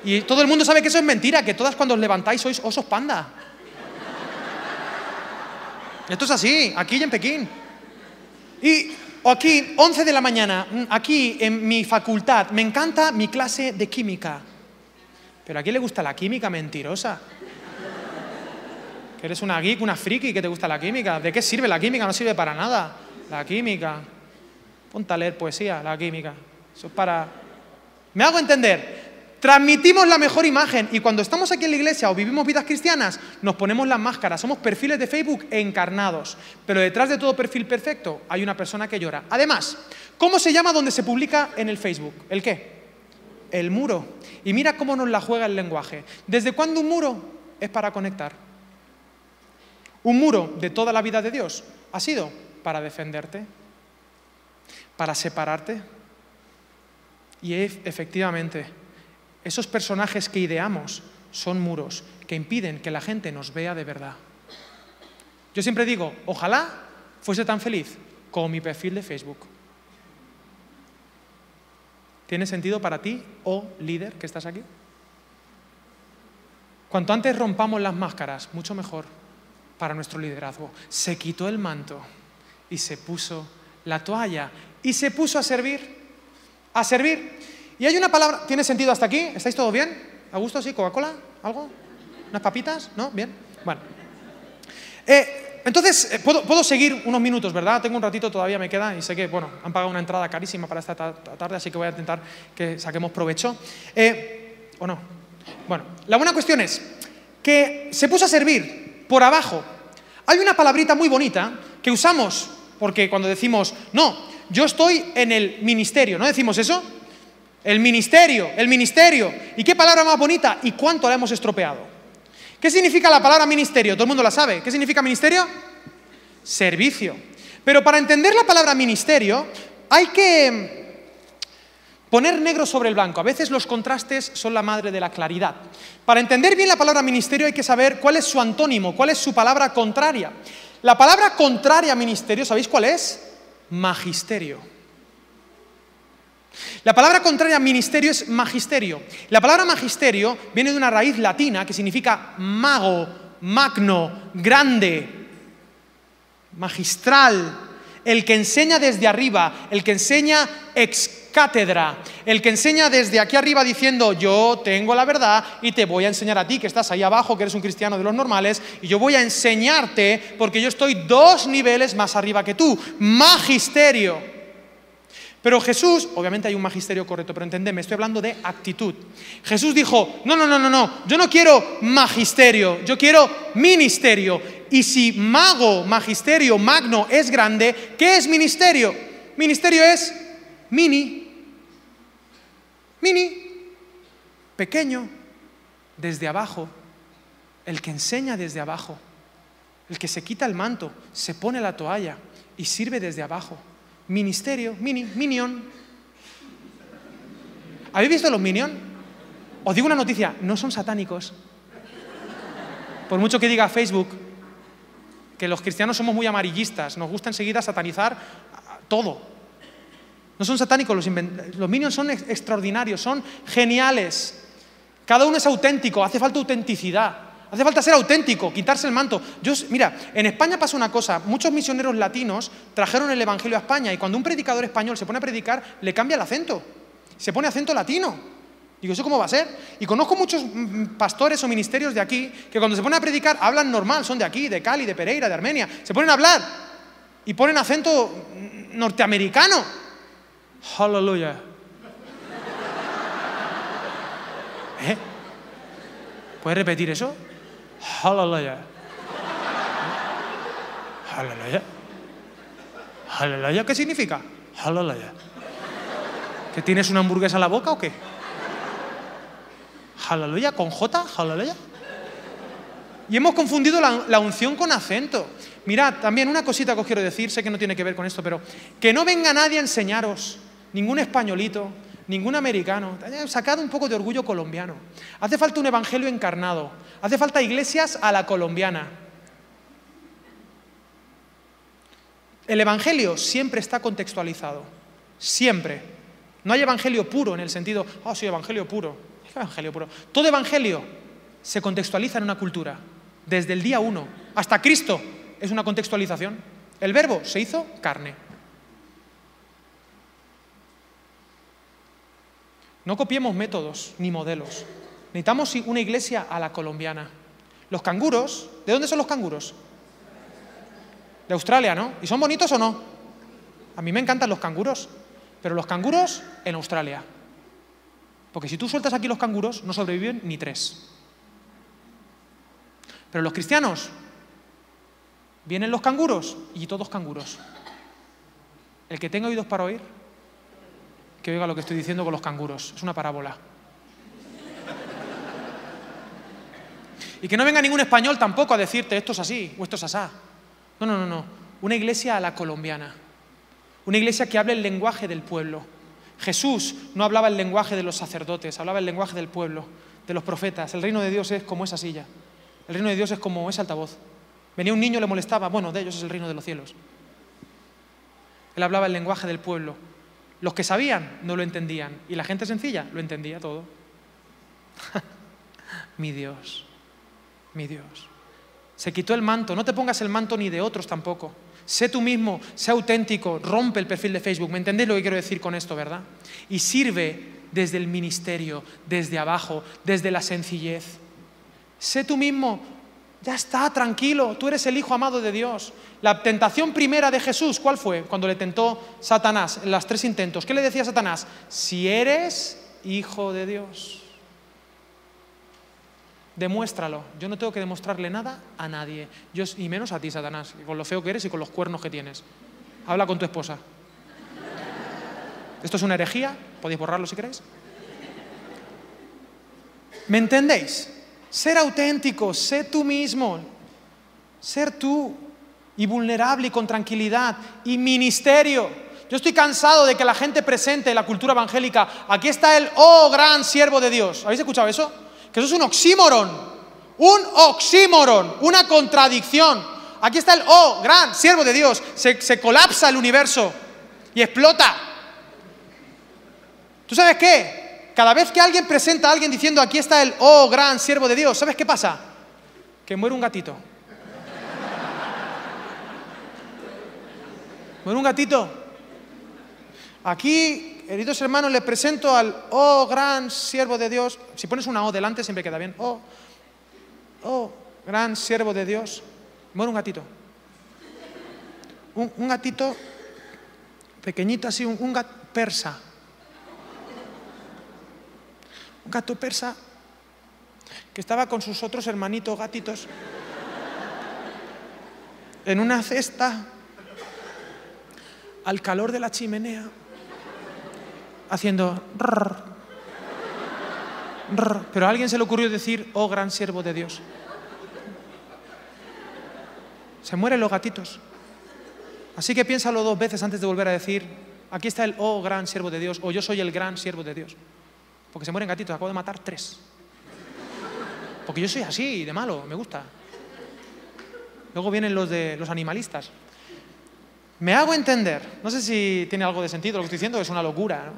Y todo el mundo sabe que eso es mentira, que todas cuando os levantáis sois osos panda. Esto es así, aquí y en Pekín. Y aquí, 11 de la mañana, mm, aquí en mi facultad, me encanta mi clase de química. Pero ¿a quién le gusta la química mentirosa? Que eres una geek, una friki que te gusta la química. ¿De qué sirve la química? No sirve para nada. La química. Ponte a leer poesía, la química. Eso es para... ¿Me hago entender? Transmitimos la mejor imagen y cuando estamos aquí en la iglesia o vivimos vidas cristianas, nos ponemos las máscaras. Somos perfiles de Facebook encarnados. Pero detrás de todo perfil perfecto hay una persona que llora. Además, ¿cómo se llama donde se publica en el Facebook? ¿El qué? El muro. Y mira cómo nos la juega el lenguaje. ¿Desde cuándo un muro es para conectar? Un muro de toda la vida de Dios ha sido para defenderte, para separarte. Y ef- efectivamente, esos personajes que ideamos son muros que impiden que la gente nos vea de verdad. Yo siempre digo, ojalá fuese tan feliz como mi perfil de Facebook. ¿Tiene sentido para ti, oh líder que estás aquí? Cuanto antes rompamos las máscaras, mucho mejor para nuestro liderazgo. Se quitó el manto y se puso la toalla y se puso a servir, a servir. Y hay una palabra, ¿tiene sentido hasta aquí? ¿Estáis todos bien? ¿A gusto? ¿Sí? ¿Coca-Cola? ¿Algo? ¿Unas papitas? ¿No? Bien. Bueno. Eh, entonces, eh, ¿puedo, puedo seguir unos minutos, ¿verdad? Tengo un ratito todavía, me queda, y sé que, bueno, han pagado una entrada carísima para esta ta- tarde, así que voy a intentar que saquemos provecho. Eh, ¿O no? Bueno, la buena cuestión es que se puso a servir por abajo. Hay una palabrita muy bonita que usamos porque cuando decimos, no, yo estoy en el ministerio, ¿no decimos eso? El ministerio, el ministerio. ¿Y qué palabra más bonita? ¿Y cuánto la hemos estropeado? ¿Qué significa la palabra ministerio? Todo el mundo la sabe. ¿Qué significa ministerio? Servicio. Pero para entender la palabra ministerio hay que poner negro sobre el blanco. A veces los contrastes son la madre de la claridad. Para entender bien la palabra ministerio hay que saber cuál es su antónimo, cuál es su palabra contraria. La palabra contraria a ministerio, ¿sabéis cuál es? Magisterio. La palabra contraria a ministerio es magisterio. La palabra magisterio viene de una raíz latina que significa mago, magno, grande, magistral, el que enseña desde arriba, el que enseña ex cátedra. El que enseña desde aquí arriba diciendo, yo tengo la verdad y te voy a enseñar a ti que estás ahí abajo, que eres un cristiano de los normales, y yo voy a enseñarte porque yo estoy dos niveles más arriba que tú. Magisterio. Pero Jesús, obviamente hay un magisterio correcto, pero entendeme, estoy hablando de actitud. Jesús dijo, no, no, no, no, no, yo no quiero magisterio, yo quiero ministerio. Y si mago, magisterio, magno es grande, ¿qué es ministerio? Ministerio es mini, mini, pequeño, desde abajo, el que enseña desde abajo, el que se quita el manto, se pone la toalla y sirve desde abajo ministerio, mini, minion. ¿Habéis visto los minion? Os digo una noticia, no son satánicos. Por mucho que diga Facebook que los cristianos somos muy amarillistas, nos gusta enseguida satanizar todo. No son satánicos, los, los minions son extraordinarios, son geniales. Cada uno es auténtico, hace falta autenticidad. Hace falta ser auténtico, quitarse el manto. Yo, mira, en España pasa una cosa, muchos misioneros latinos trajeron el Evangelio a España y cuando un predicador español se pone a predicar, le cambia el acento, se pone acento latino. Digo, ¿eso cómo va a ser? Y conozco muchos mm, mm, pastores o ministerios de aquí que cuando se ponen a predicar hablan normal, son de aquí, de Cali, de Pereira, de Armenia, se ponen a hablar y ponen acento mm, norteamericano. Aleluya. ¿Eh? ¿Puedes repetir eso? Aleluya. Aleluya. Aleluya, ¿qué significa? Aleluya. ¿Que tienes una hamburguesa en la boca o qué? Aleluya, con J, aleluya. Y hemos confundido la, la, unción con acento. Mirad, también una cosita que os quiero decir, sé que no tiene que ver con esto, pero que no venga nadie a enseñaros, ningún españolito, ningún americano. Sacado un poco de orgullo colombiano. Hace falta un evangelio encarnado. Hace falta iglesias a la colombiana. El evangelio siempre está contextualizado. Siempre. No hay evangelio puro en el sentido, oh, sí, evangelio puro. evangelio puro? Todo evangelio se contextualiza en una cultura. Desde el día uno hasta Cristo es una contextualización. El verbo se hizo carne. No copiemos métodos ni modelos. Necesitamos una iglesia a la colombiana. Los canguros, ¿de dónde son los canguros? De Australia, ¿no? ¿Y son bonitos o no? A mí me encantan los canguros, pero los canguros en Australia. Porque si tú sueltas aquí los canguros, no sobreviven ni tres. Pero los cristianos, vienen los canguros y todos canguros. El que tenga oídos para oír, que oiga lo que estoy diciendo con los canguros. Es una parábola. Y que no venga ningún español tampoco a decirte esto es así o esto es asá. No, no, no, no. Una iglesia a la colombiana. Una iglesia que hable el lenguaje del pueblo. Jesús no hablaba el lenguaje de los sacerdotes, hablaba el lenguaje del pueblo, de los profetas. El reino de Dios es como esa silla. El reino de Dios es como ese altavoz. Venía un niño, le molestaba. Bueno, de ellos es el reino de los cielos. Él hablaba el lenguaje del pueblo. Los que sabían no lo entendían y la gente sencilla lo entendía todo. mi Dios, mi Dios. Se quitó el manto, no te pongas el manto ni de otros tampoco. Sé tú mismo, sé auténtico, rompe el perfil de Facebook. ¿Me entendéis lo que quiero decir con esto, verdad? Y sirve desde el ministerio, desde abajo, desde la sencillez. Sé tú mismo, ya está, tranquilo, tú eres el Hijo amado de Dios. La tentación primera de Jesús, ¿cuál fue? Cuando le tentó Satanás, en los tres intentos. ¿Qué le decía Satanás? Si eres Hijo de Dios, demuéstralo. Yo no tengo que demostrarle nada a nadie, yo, y menos a ti, Satanás, con lo feo que eres y con los cuernos que tienes. Habla con tu esposa. ¿Esto es una herejía? Podéis borrarlo si queréis. ¿Me entendéis? Ser auténtico, sé tú mismo, ser tú y vulnerable y con tranquilidad y ministerio. Yo estoy cansado de que la gente presente la cultura evangélica, aquí está el oh gran siervo de Dios. ¿Habéis escuchado eso? Que eso es un oxímoron, un oxímoron, una contradicción. Aquí está el oh gran siervo de Dios. Se, se colapsa el universo y explota. ¿Tú sabes qué? Cada vez que alguien presenta a alguien diciendo aquí está el oh gran siervo de Dios, ¿sabes qué pasa? Que muere un gatito. Muere un gatito. Aquí queridos hermanos, les presento al oh gran siervo de Dios. Si pones una O delante siempre queda bien. Oh, oh, gran siervo de Dios. Muere un gatito. Un, gatito pequeñito así, un, un gato persa. Un gato persa que estaba con sus otros hermanitos gatitos en una cesta al calor de la chimenea, haciendo... pero a alguien se le ocurrió decir, oh gran siervo de Dios. Se mueren los gatitos. Así que piénsalo dos veces antes de volver a decir, aquí está el oh gran siervo de Dios, o yo soy el gran siervo de Dios. Porque se mueren gatitos, acabo de matar tres. Porque yo soy así, de malo, me gusta. Luego vienen los de los animalistas. Me hago entender. No sé si tiene algo de sentido lo que estoy diciendo, es una locura.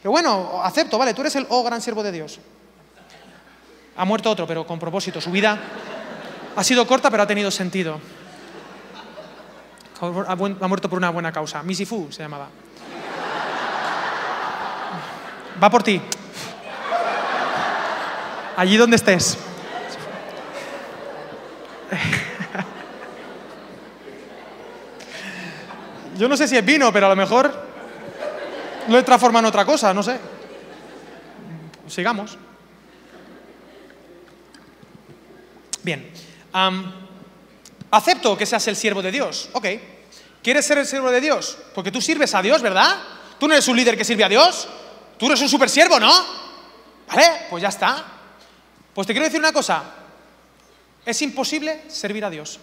Pero bueno, acepto, vale, tú eres el oh gran siervo de Dios. Ha muerto otro, pero con propósito. Su vida ha sido corta, pero ha tenido sentido. Ha, muerto por una buena causa. Missy Fu se llamaba. Va por ti. Allí donde estés. Yo no sé si es vino, pero a lo mejor lo he transformado en otra cosa, no sé. Sigamos. Bien. acepto que seas el siervo de Dios. Ok. ¿Quieres ser el siervo de Dios? Porque tú sirves a Dios, ¿verdad? Tú no eres un líder que sirve a Dios. Tú eres un super siervo, ¿no? ¿Vale? Pues ya está. Pues te quiero decir una cosa. Es imposible servir a Dios.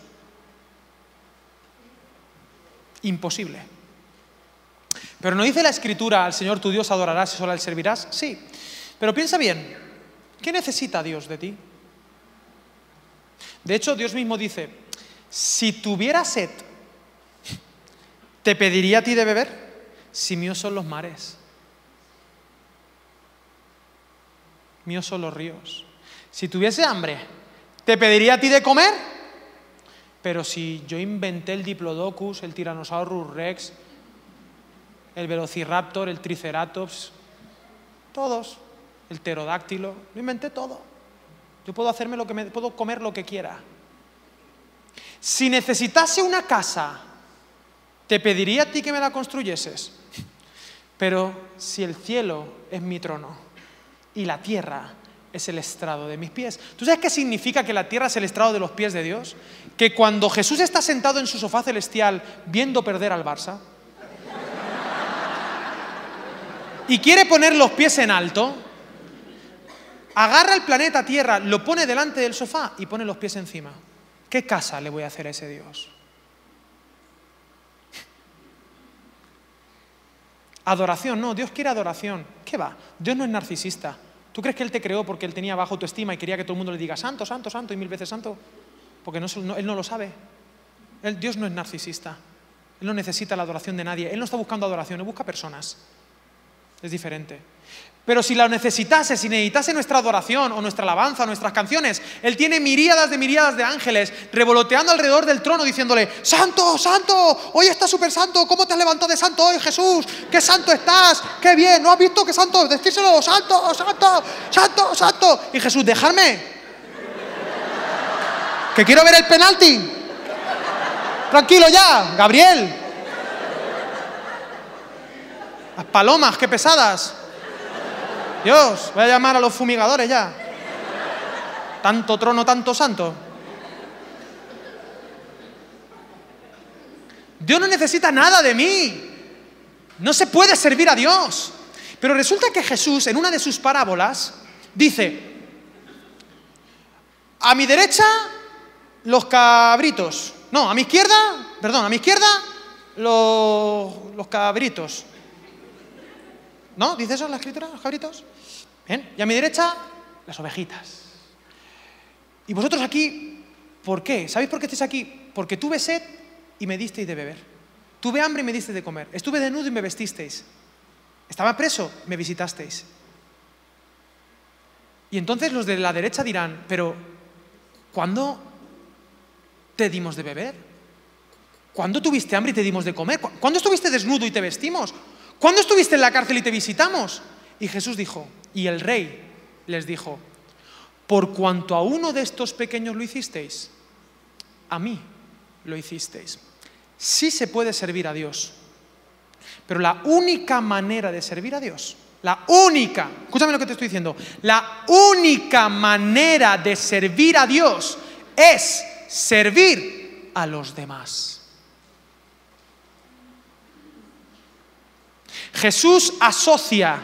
Imposible. Pero no dice la escritura, al Señor tu Dios adorarás y solo al servirás. Sí. Pero piensa bien, ¿qué necesita Dios de ti? De hecho, Dios mismo dice, si tuviera sed, ¿te pediría a ti de beber? Si míos son los mares, míos son los ríos. Si tuviese hambre, ¿te pediría a ti de comer? Pero si yo inventé el Diplodocus, el Tyrannosaurus Rex, el Velociraptor, el Triceratops, todos, el pterodáctilo, lo inventé todo. Yo puedo hacerme lo que me puedo comer lo que quiera. Si necesitase una casa, te pediría a ti que me la construyeses. Pero si el cielo es mi trono y la tierra es el estrado de mis pies. ¿Tú sabes qué significa que la tierra es el estrado de los pies de Dios? Que cuando Jesús está sentado en su sofá celestial viendo perder al Barça y quiere poner los pies en alto, agarra el planeta Tierra, lo pone delante del sofá y pone los pies encima. ¿Qué casa le voy a hacer a ese Dios? Adoración, no, Dios quiere adoración. ¿Qué va? Dios no es narcisista. ¿Tú crees que Él te creó porque Él tenía bajo tu estima y quería que todo el mundo le diga santo, santo, santo y mil veces santo? Porque Él no lo sabe. Dios no es narcisista. Él no necesita la adoración de nadie. Él no está buscando adoración, Él busca personas. Es diferente. Pero si la necesitase, si necesitase nuestra adoración o nuestra alabanza nuestras canciones, Él tiene miríadas de miríadas de ángeles revoloteando alrededor del trono diciéndole, Santo, Santo, hoy estás súper santo, ¿cómo te has levantado de santo hoy Jesús? ¿Qué santo estás? ¡Qué bien! ¿No has visto qué santo? Decírselo, Santo, Santo, Santo, Santo. Y Jesús, dejarme, que quiero ver el penalti. Tranquilo ya, Gabriel. Las palomas, qué pesadas. Dios, voy a llamar a los fumigadores ya. Tanto trono, tanto santo. Dios no necesita nada de mí. No se puede servir a Dios. Pero resulta que Jesús, en una de sus parábolas, dice, a mi derecha los cabritos. No, a mi izquierda, perdón, a mi izquierda los, los cabritos. ¿No? ¿Dice eso la escritura, los cabritos? Bien. Y a mi derecha, las ovejitas. Y vosotros aquí, ¿por qué? ¿Sabéis por qué estáis aquí? Porque tuve sed y me disteis de beber. Tuve hambre y me disteis de comer. Estuve desnudo y me vestisteis. Estaba preso, me visitasteis. Y entonces los de la derecha dirán, pero ¿cuándo te dimos de beber? ¿Cuándo tuviste hambre y te dimos de comer? ¿Cuándo estuviste desnudo y te vestimos? ¿Cuándo estuviste en la cárcel y te visitamos? Y Jesús dijo, y el rey les dijo, por cuanto a uno de estos pequeños lo hicisteis, a mí lo hicisteis. Sí se puede servir a Dios, pero la única manera de servir a Dios, la única, escúchame lo que te estoy diciendo, la única manera de servir a Dios es servir a los demás. Jesús asocia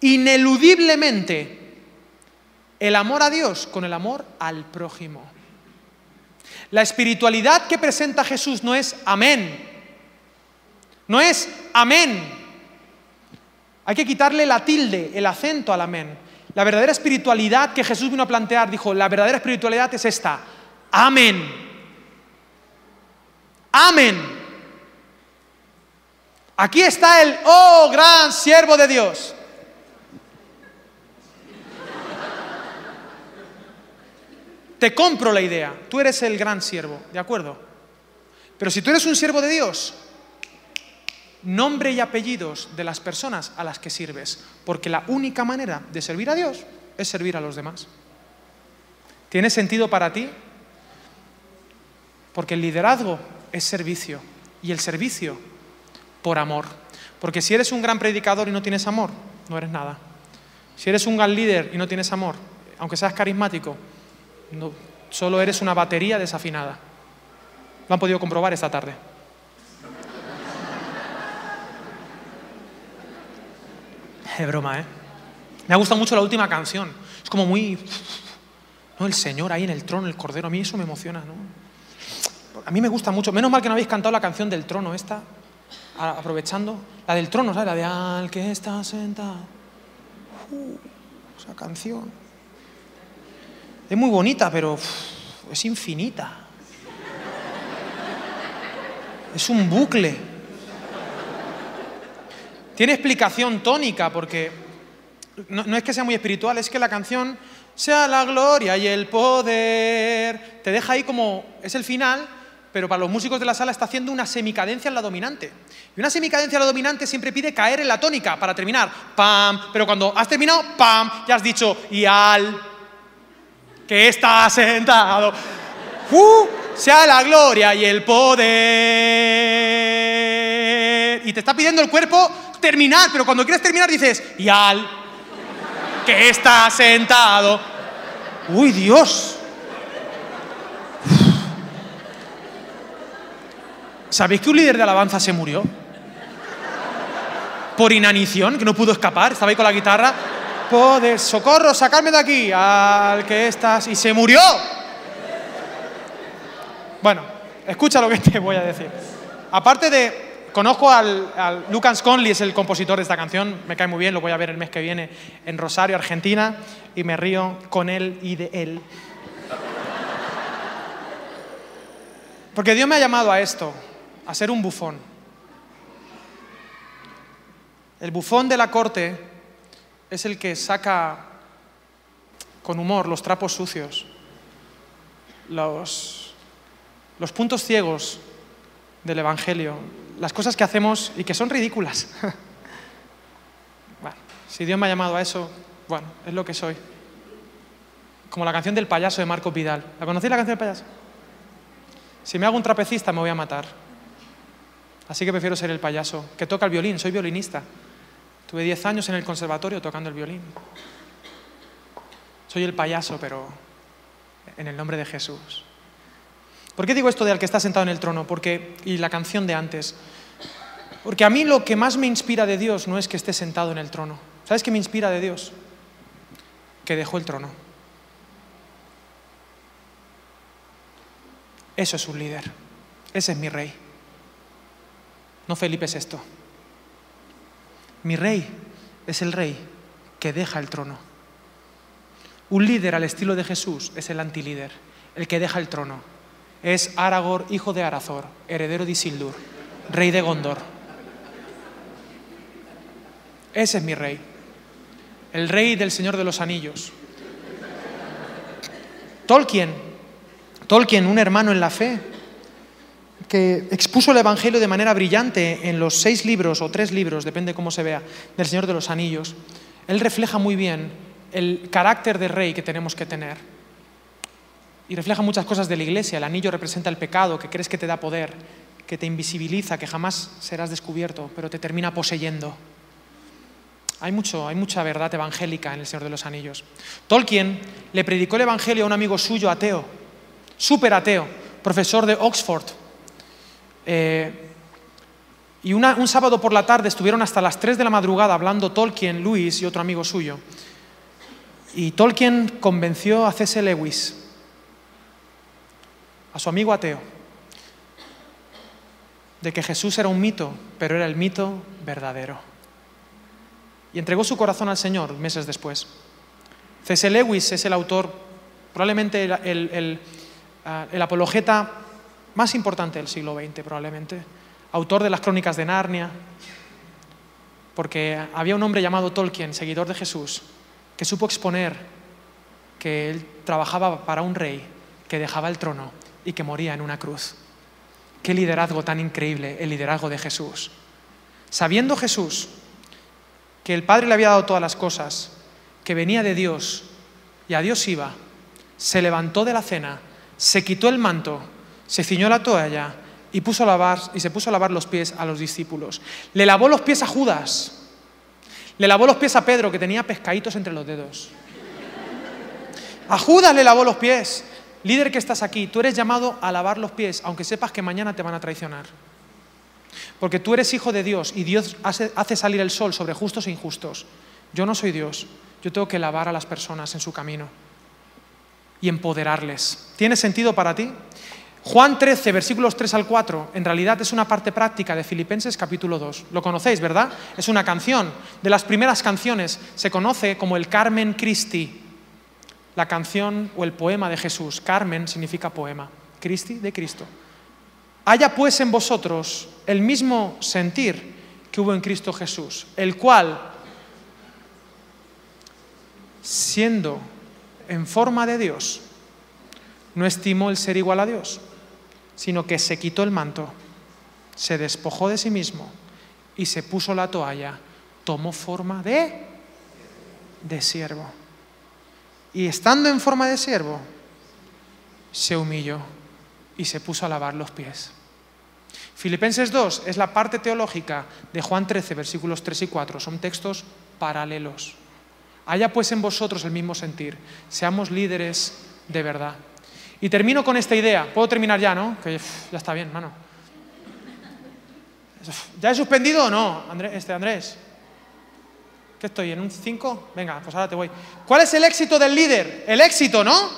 ineludiblemente el amor a Dios con el amor al prójimo. La espiritualidad que presenta Jesús no es amén. No es amén. Hay que quitarle la tilde, el acento al amén. La verdadera espiritualidad que Jesús vino a plantear, dijo, la verdadera espiritualidad es esta. Amén. Amén. Aquí está el, oh, gran siervo de Dios. Te compro la idea, tú eres el gran siervo, ¿de acuerdo? Pero si tú eres un siervo de Dios, nombre y apellidos de las personas a las que sirves, porque la única manera de servir a Dios es servir a los demás. ¿Tiene sentido para ti? Porque el liderazgo es servicio y el servicio por amor. Porque si eres un gran predicador y no tienes amor, no eres nada. Si eres un gran líder y no tienes amor, aunque seas carismático, no, solo eres una batería desafinada. Lo han podido comprobar esta tarde. Es broma, ¿eh? Me ha gustado mucho la última canción. Es como muy... ¿no? El Señor ahí en el trono, el Cordero. A mí eso me emociona, ¿no? A mí me gusta mucho. Menos mal que no habéis cantado la canción del trono esta, aprovechando. La del trono, ¿sabes? La de Al que está sentado. Uh, esa canción. Es muy bonita, pero es infinita. Es un bucle. Tiene explicación tónica porque no, es que sea muy espiritual, es que la canción sea la gloria y el poder. Te deja ahí como, es el final, pero para los músicos de la sala está haciendo una semicadencia en la dominante. Y una semicadencia en la dominante siempre pide caer en la tónica para terminar. Pam, pero cuando has terminado, pam, ya has dicho y al que está sentado. Uh, sea la gloria y el poder. Y te está pidiendo el cuerpo terminar, pero cuando quieres terminar dices, y al que está sentado. Uy, Dios. ¿Sabéis que un líder de alabanza se murió? Por inanición, que no pudo escapar, estaba ahí con la guitarra poder, socorro, sacarme de aquí, al que estás, y se murió. Bueno, escucha lo que te voy a decir. Aparte de, conozco al, al Lucas Conley, es el compositor de esta canción, me cae muy bien, lo voy a ver el mes que viene en Rosario, Argentina, y me río con él y de él. Porque Dios me ha llamado a esto, a ser un bufón. El bufón de la corte es el que saca con humor los trapos sucios, los, puntos ciegos del Evangelio, las cosas que hacemos y que son ridículas. bueno, si Dios me ha llamado a eso, bueno, es lo que soy. Como la canción del payaso de Marco Vidal. ¿La conocéis la canción del payaso? Si me hago un trapecista me voy a matar. Así que prefiero ser el payaso, que toca el violín, soy violinista. Tuve 10 años en el conservatorio tocando el violín. Soy el payaso, pero en el nombre de Jesús. ¿Por qué digo esto de al que está sentado en el trono? Porque, y la canción de antes. Porque a mí lo que más me inspira de Dios no es que esté sentado en el trono. ¿Sabes qué me inspira de Dios? Que dejó el trono. Eso es un líder. Ese es mi rey. No Felipe es esto. Mi rey es el rey que deja el trono. Un líder al estilo de Jesús es el antilíder, el que deja el trono. Es Aragor, hijo de Arazor, heredero de Isildur, rey de Gondor. Ese es mi rey, el rey del Señor de los Anillos. Tolkien, Tolkien, un hermano en la fe, que expuso el Evangelio de manera brillante en los seis libros o tres libros, depende cómo se vea, del Señor de los Anillos, él refleja muy bien el carácter de rey que tenemos que tener. Y refleja muchas cosas de la iglesia. El anillo representa el pecado, que crees que te da poder, que te invisibiliza, que jamás serás descubierto, pero te termina poseyendo. Hay, mucho, hay mucha verdad evangélica en el Señor de los Anillos. Tolkien le predicó el Evangelio a un amigo suyo ateo, súper ateo, profesor de Oxford. Eh, y un sábado por la tarde estuvieron hasta las 3 de la madrugada hablando Tolkien, Luis y otro amigo suyo. Y Tolkien convenció a C.S. Lewis, a su amigo ateo, de que Jesús era un mito, pero era el mito verdadero. Y entregó su corazón al Señor meses después. C.S. Lewis es el autor, probablemente el, ah, el apologeta más importante del siglo XX, probablemente autor de las crónicas de Narnia, porque había un hombre llamado Tolkien, seguidor de Jesús, que supo exponer que él trabajaba para un rey que dejaba el trono y que moría en una cruz. Qué liderazgo tan increíble, el liderazgo de Jesús. Sabiendo Jesús que el Padre le había dado todas las cosas, que venía de Dios y a Dios iba, se levantó de la cena, se quitó el manto, se ciñó la toalla y, puso a lavar, y se puso a lavar los pies a los discípulos. Le lavó los pies a Judas. Le lavó los pies a Pedro, que tenía pescaditos entre los dedos. A Judas le lavó los pies. Líder que estás aquí, tú eres llamado a lavar los pies, aunque sepas que mañana te van a traicionar. Porque tú eres hijo de Dios y Dios hace, hace salir el sol sobre justos e injustos. Yo no soy Dios, yo tengo que lavar a las personas en su camino y empoderarles. ¿Tiene sentido para ti? Juan 13, versículos 3 al 4, en realidad es una parte práctica de Filipenses capítulo 2. Lo conocéis, ¿verdad? Es una canción. De las primeras canciones se conoce como el Carmen Christi, la canción o el poema de Jesús. Carmen significa poema, Christi de Cristo. Haya pues en vosotros el mismo sentir que hubo en Cristo Jesús, el cual, siendo en forma de Dios, no estimó el ser igual a Dios sino que se quitó el manto, se despojó de sí mismo y se puso la toalla, tomó forma de, de siervo. Y estando en forma de siervo, se humilló y se puso a lavar los pies. Filipenses 2 es la parte teológica de Juan 13, versículos 3 y 4. Son textos paralelos. Haya pues en vosotros el mismo sentir. Seamos líderes de verdad. Y termino con esta idea. ¿Puedo terminar ya, no? Que ya está bien, mano. ¿Ya he suspendido o no, Andrés? Este, Andrés? ¿Qué estoy? ¿En un 5? Venga, pues ahora te voy. ¿Cuál es el éxito del líder? El éxito, ¿no?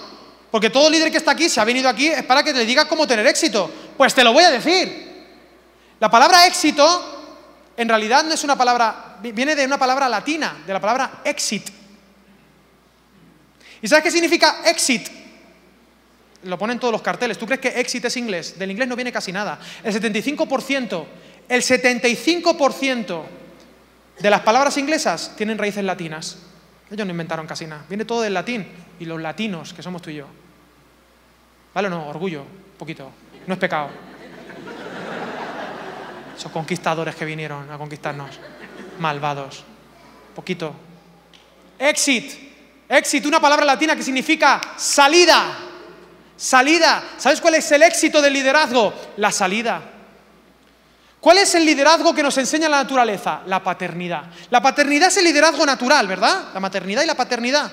Porque todo líder que está aquí, se ha venido aquí, es para que te diga cómo tener éxito. Pues te lo voy a decir. La palabra éxito, en realidad no es una palabra, viene de una palabra latina, de la palabra exit. ¿Y sabes qué significa exit? Lo ponen todos los carteles. ¿Tú crees que éxito es inglés? Del inglés no viene casi nada. El 75%, el 75% de las palabras inglesas tienen raíces latinas. Ellos no inventaron casi nada. Viene todo del latín. Y los latinos, que somos tú y yo. ¿Vale o no? Orgullo, un poquito. No es pecado. Esos conquistadores que vinieron a conquistarnos. Malvados. Poquito. Exit. Exit, una palabra latina que significa salida. Salida. ¿Sabes cuál es el éxito del liderazgo? La salida. ¿Cuál es el liderazgo que nos enseña la naturaleza? La paternidad. La paternidad es el liderazgo natural, ¿verdad? La maternidad y la paternidad.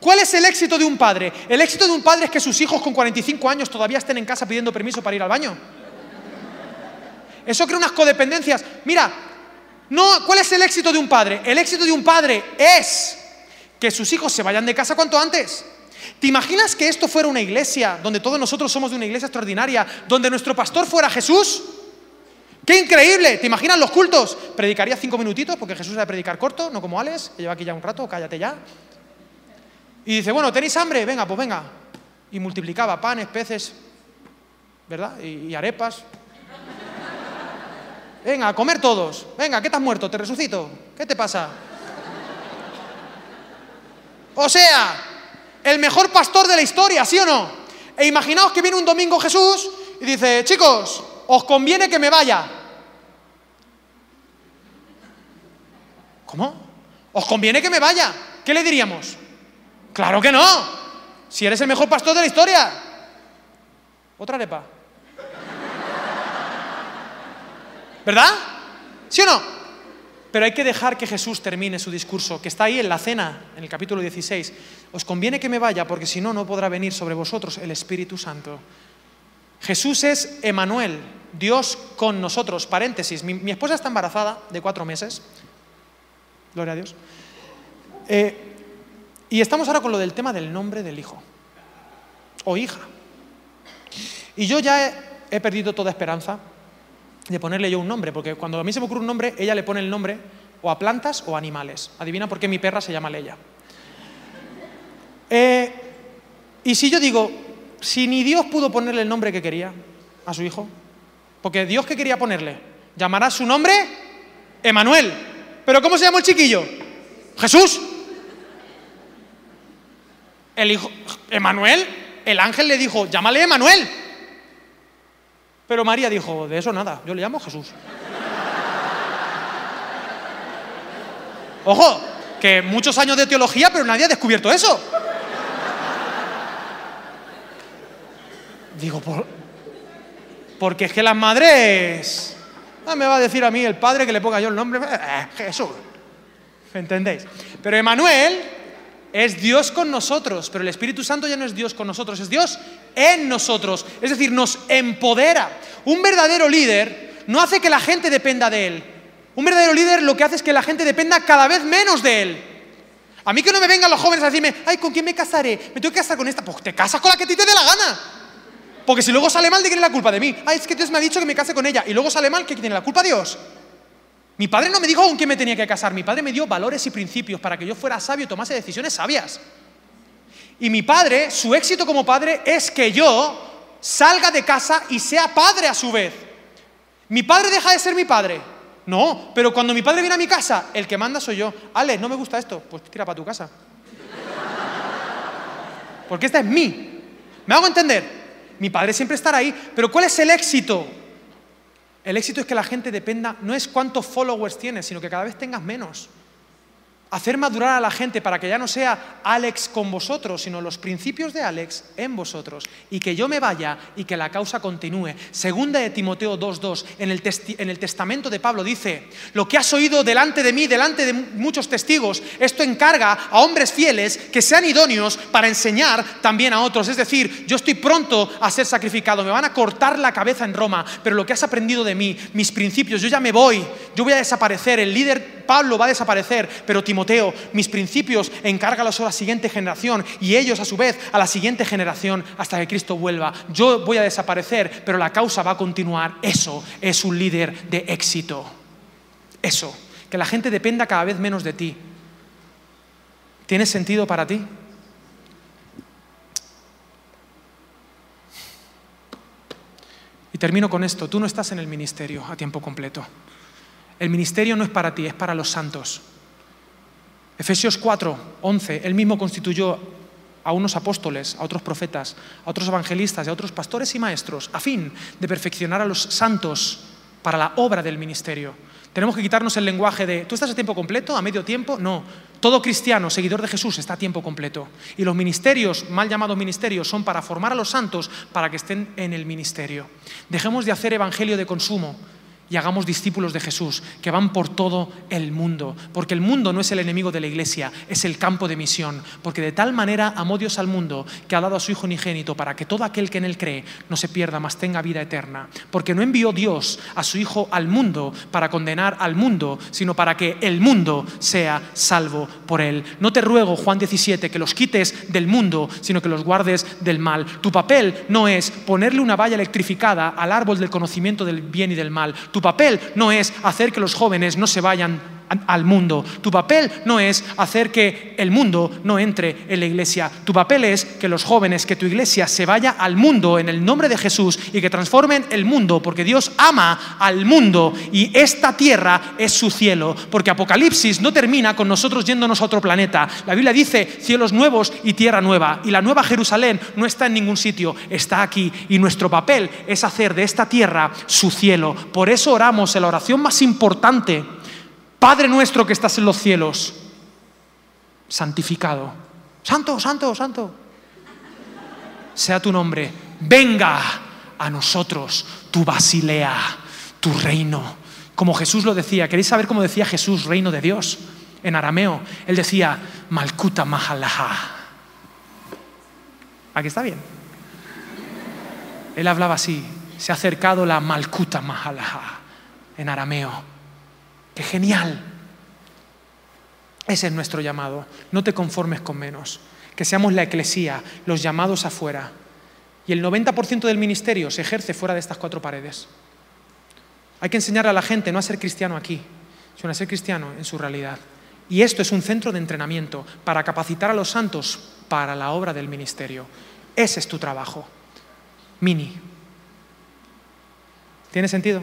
¿Cuál es el éxito de un padre? El éxito de un padre es que sus hijos con 45 años todavía estén en casa pidiendo permiso para ir al baño. Eso crea unas codependencias. Mira, no, ¿cuál es el éxito de un padre? El éxito de un padre es que sus hijos se vayan de casa cuanto antes. ¿Te imaginas que esto fuera una iglesia, donde todos nosotros somos de una iglesia extraordinaria, donde nuestro pastor fuera Jesús? ¡Qué increíble! ¿Te imaginas los cultos? Predicaría cinco minutitos, porque Jesús de predicar corto, no como Alex, que lleva aquí ya un rato, cállate ya. Y dice, bueno, ¿tenéis hambre? Venga, pues venga. Y multiplicaba panes, peces, ¿verdad? Y, y arepas. Venga, a comer todos. Venga, ¿qué te has muerto? ¿Te resucito? ¿Qué te pasa? O sea, el mejor pastor de la historia, ¿sí o no? E imaginaos que viene un domingo Jesús y dice, chicos, os conviene que me vaya. ¿Cómo? ¿Os conviene que me vaya? ¿Qué le diríamos? Claro que no. Si eres el mejor pastor de la historia. Otra arepa. ¿Verdad? ¿Sí o no? Pero hay que dejar que Jesús termine su discurso, que está ahí en la cena, en el capítulo 16. Os conviene que me vaya, porque si no, no podrá venir sobre vosotros el Espíritu Santo. Jesús es Emanuel, Dios con nosotros. Paréntesis, mi, esposa está embarazada de cuatro meses. Gloria a Dios. Eh, y estamos ahora con lo del tema del nombre del hijo o hija. Y yo ya he, he perdido toda esperanza de ponerle yo un nombre, porque cuando a mí se me ocurre un nombre, ella le pone el nombre o a plantas o a animales. Adivina por qué mi perra se llama Leia. Eh, y si yo digo, si ni Dios pudo ponerle el nombre que quería a su hijo, porque Dios que quería ponerle, llamará su nombre Emanuel. ¿Pero cómo se llama el chiquillo? Jesús. El hijo, Emanuel, el ángel le dijo, llámale Emanuel. Pero María dijo, de eso nada, yo le llamo Jesús. Ojo, que muchos años de teología, pero nadie ha descubierto eso. Digo, por, porque es que las madres... Ah, me va a decir a mí el padre que le ponga yo el nombre. Eh, Jesús. ¿Entendéis? Pero Emanuel es Dios con nosotros, pero el Espíritu Santo ya no es Dios con nosotros, es Dios en nosotros. Es decir, nos empodera. Un verdadero líder no hace que la gente dependa de él. Un verdadero líder lo que hace es que la gente dependa cada vez menos de él. A mí que no me vengan los jóvenes a decirme, ay, ¿con quién me casaré? Me tengo que casar con esta. Pues te casas con la que a ti te dé la gana. Porque si luego sale mal, ¿de quién es la culpa? De mí. Ay, es que Dios me ha dicho que me case con ella. Y luego sale mal, ¿qué tiene la culpa? Dios. Mi padre no me dijo con quién me tenía que casar, mi padre me dio valores y principios para que yo fuera sabio y tomase decisiones sabias. Y mi padre, su éxito como padre es que yo salga de casa y sea padre a su vez. ¿Mi padre deja de ser mi padre? No, pero cuando mi padre viene a mi casa, el que manda soy yo. Ale, no me gusta esto, pues tira para tu casa. Porque esta es mí. ¿Me hago entender? Mi padre siempre estará ahí, pero ¿cuál es el éxito? El éxito es que la gente dependa, no es cuántos followers tienes, sino que cada vez tengas menos hacer madurar a la gente para que ya no sea Alex con vosotros, sino los principios de Alex en vosotros, y que yo me vaya y que la causa continúe. Segunda de Timoteo 2.2, en el, en el testamento de Pablo dice, lo que has oído delante de mí, delante de muchos testigos, esto encarga a hombres fieles que sean idóneos para enseñar también a otros. Es decir, yo estoy pronto a ser sacrificado, me van a cortar la cabeza en Roma, pero lo que has aprendido de mí, mis principios, yo ya me voy, yo voy a desaparecer, el líder Pablo va a desaparecer, pero Timoteo mis principios, encárgalos a la siguiente generación y ellos a su vez a la siguiente generación hasta que Cristo vuelva. Yo voy a desaparecer, pero la causa va a continuar. Eso es un líder de éxito. Eso, que la gente dependa cada vez menos de ti. ¿Tiene sentido para ti? Y termino con esto. Tú no estás en el ministerio a tiempo completo. El ministerio no es para ti, es para los santos. Efesios 4, 11, él mismo constituyó a unos apóstoles, a otros profetas, a otros evangelistas y a otros pastores y maestros, a fin de perfeccionar a los santos para la obra del ministerio. Tenemos que quitarnos el lenguaje de, ¿tú estás a tiempo completo, a medio tiempo? No. Todo cristiano, seguidor de Jesús, está a tiempo completo. Y los ministerios, mal llamados ministerios, son para formar a los santos para que estén en el ministerio. Dejemos de hacer evangelio de consumo y hagamos discípulos de Jesús que van por todo el mundo, porque el mundo no es el enemigo de la iglesia, es el campo de misión, porque de tal manera amó Dios al mundo que ha dado a su Hijo unigénito para que todo aquel que en él cree no se pierda, mas tenga vida eterna, porque no envió Dios a su Hijo al mundo para condenar al mundo, sino para que el mundo sea salvo por él. No te ruego, Juan 17, que los quites del mundo, sino que los guardes del mal. Tu papel no es ponerle una valla electrificada al árbol del conocimiento del bien y del mal. Tu papel no es hacer que los jóvenes no se vayan al mundo. Tu papel no es hacer que el mundo no entre en la iglesia. Tu papel es que los jóvenes, que tu iglesia se vaya al mundo en el nombre de Jesús y que transformen el mundo, porque Dios ama al mundo y esta tierra es su cielo. Porque Apocalipsis no termina con nosotros yéndonos a otro planeta. La Biblia dice cielos nuevos y tierra nueva. Y la nueva Jerusalén no está en ningún sitio, está aquí. Y nuestro papel es hacer de esta tierra su cielo. Por eso oramos en la oración más importante Padre nuestro que estás en los cielos, santificado. Santo, santo, santo. Sea tu nombre. Venga a nosotros tu basilea, tu reino. Como Jesús lo decía. ¿Queréis saber cómo decía Jesús, reino de Dios? En arameo. Él decía, Malkuta Mahalaha. Aquí está bien. Él hablaba así. Se ha acercado la Malkuta Mahalaha en arameo. ¡Qué genial! Ese es nuestro llamado. No te conformes con menos. Que seamos la eclesía, los llamados afuera. Y el 90% del ministerio se ejerce fuera de estas cuatro paredes. Hay que enseñar a la gente no a ser cristiano aquí, sino a ser cristiano en su realidad. Y esto es un centro de entrenamiento para capacitar a los santos para la obra del ministerio. Ese es tu trabajo. Mini. ¿Tiene sentido?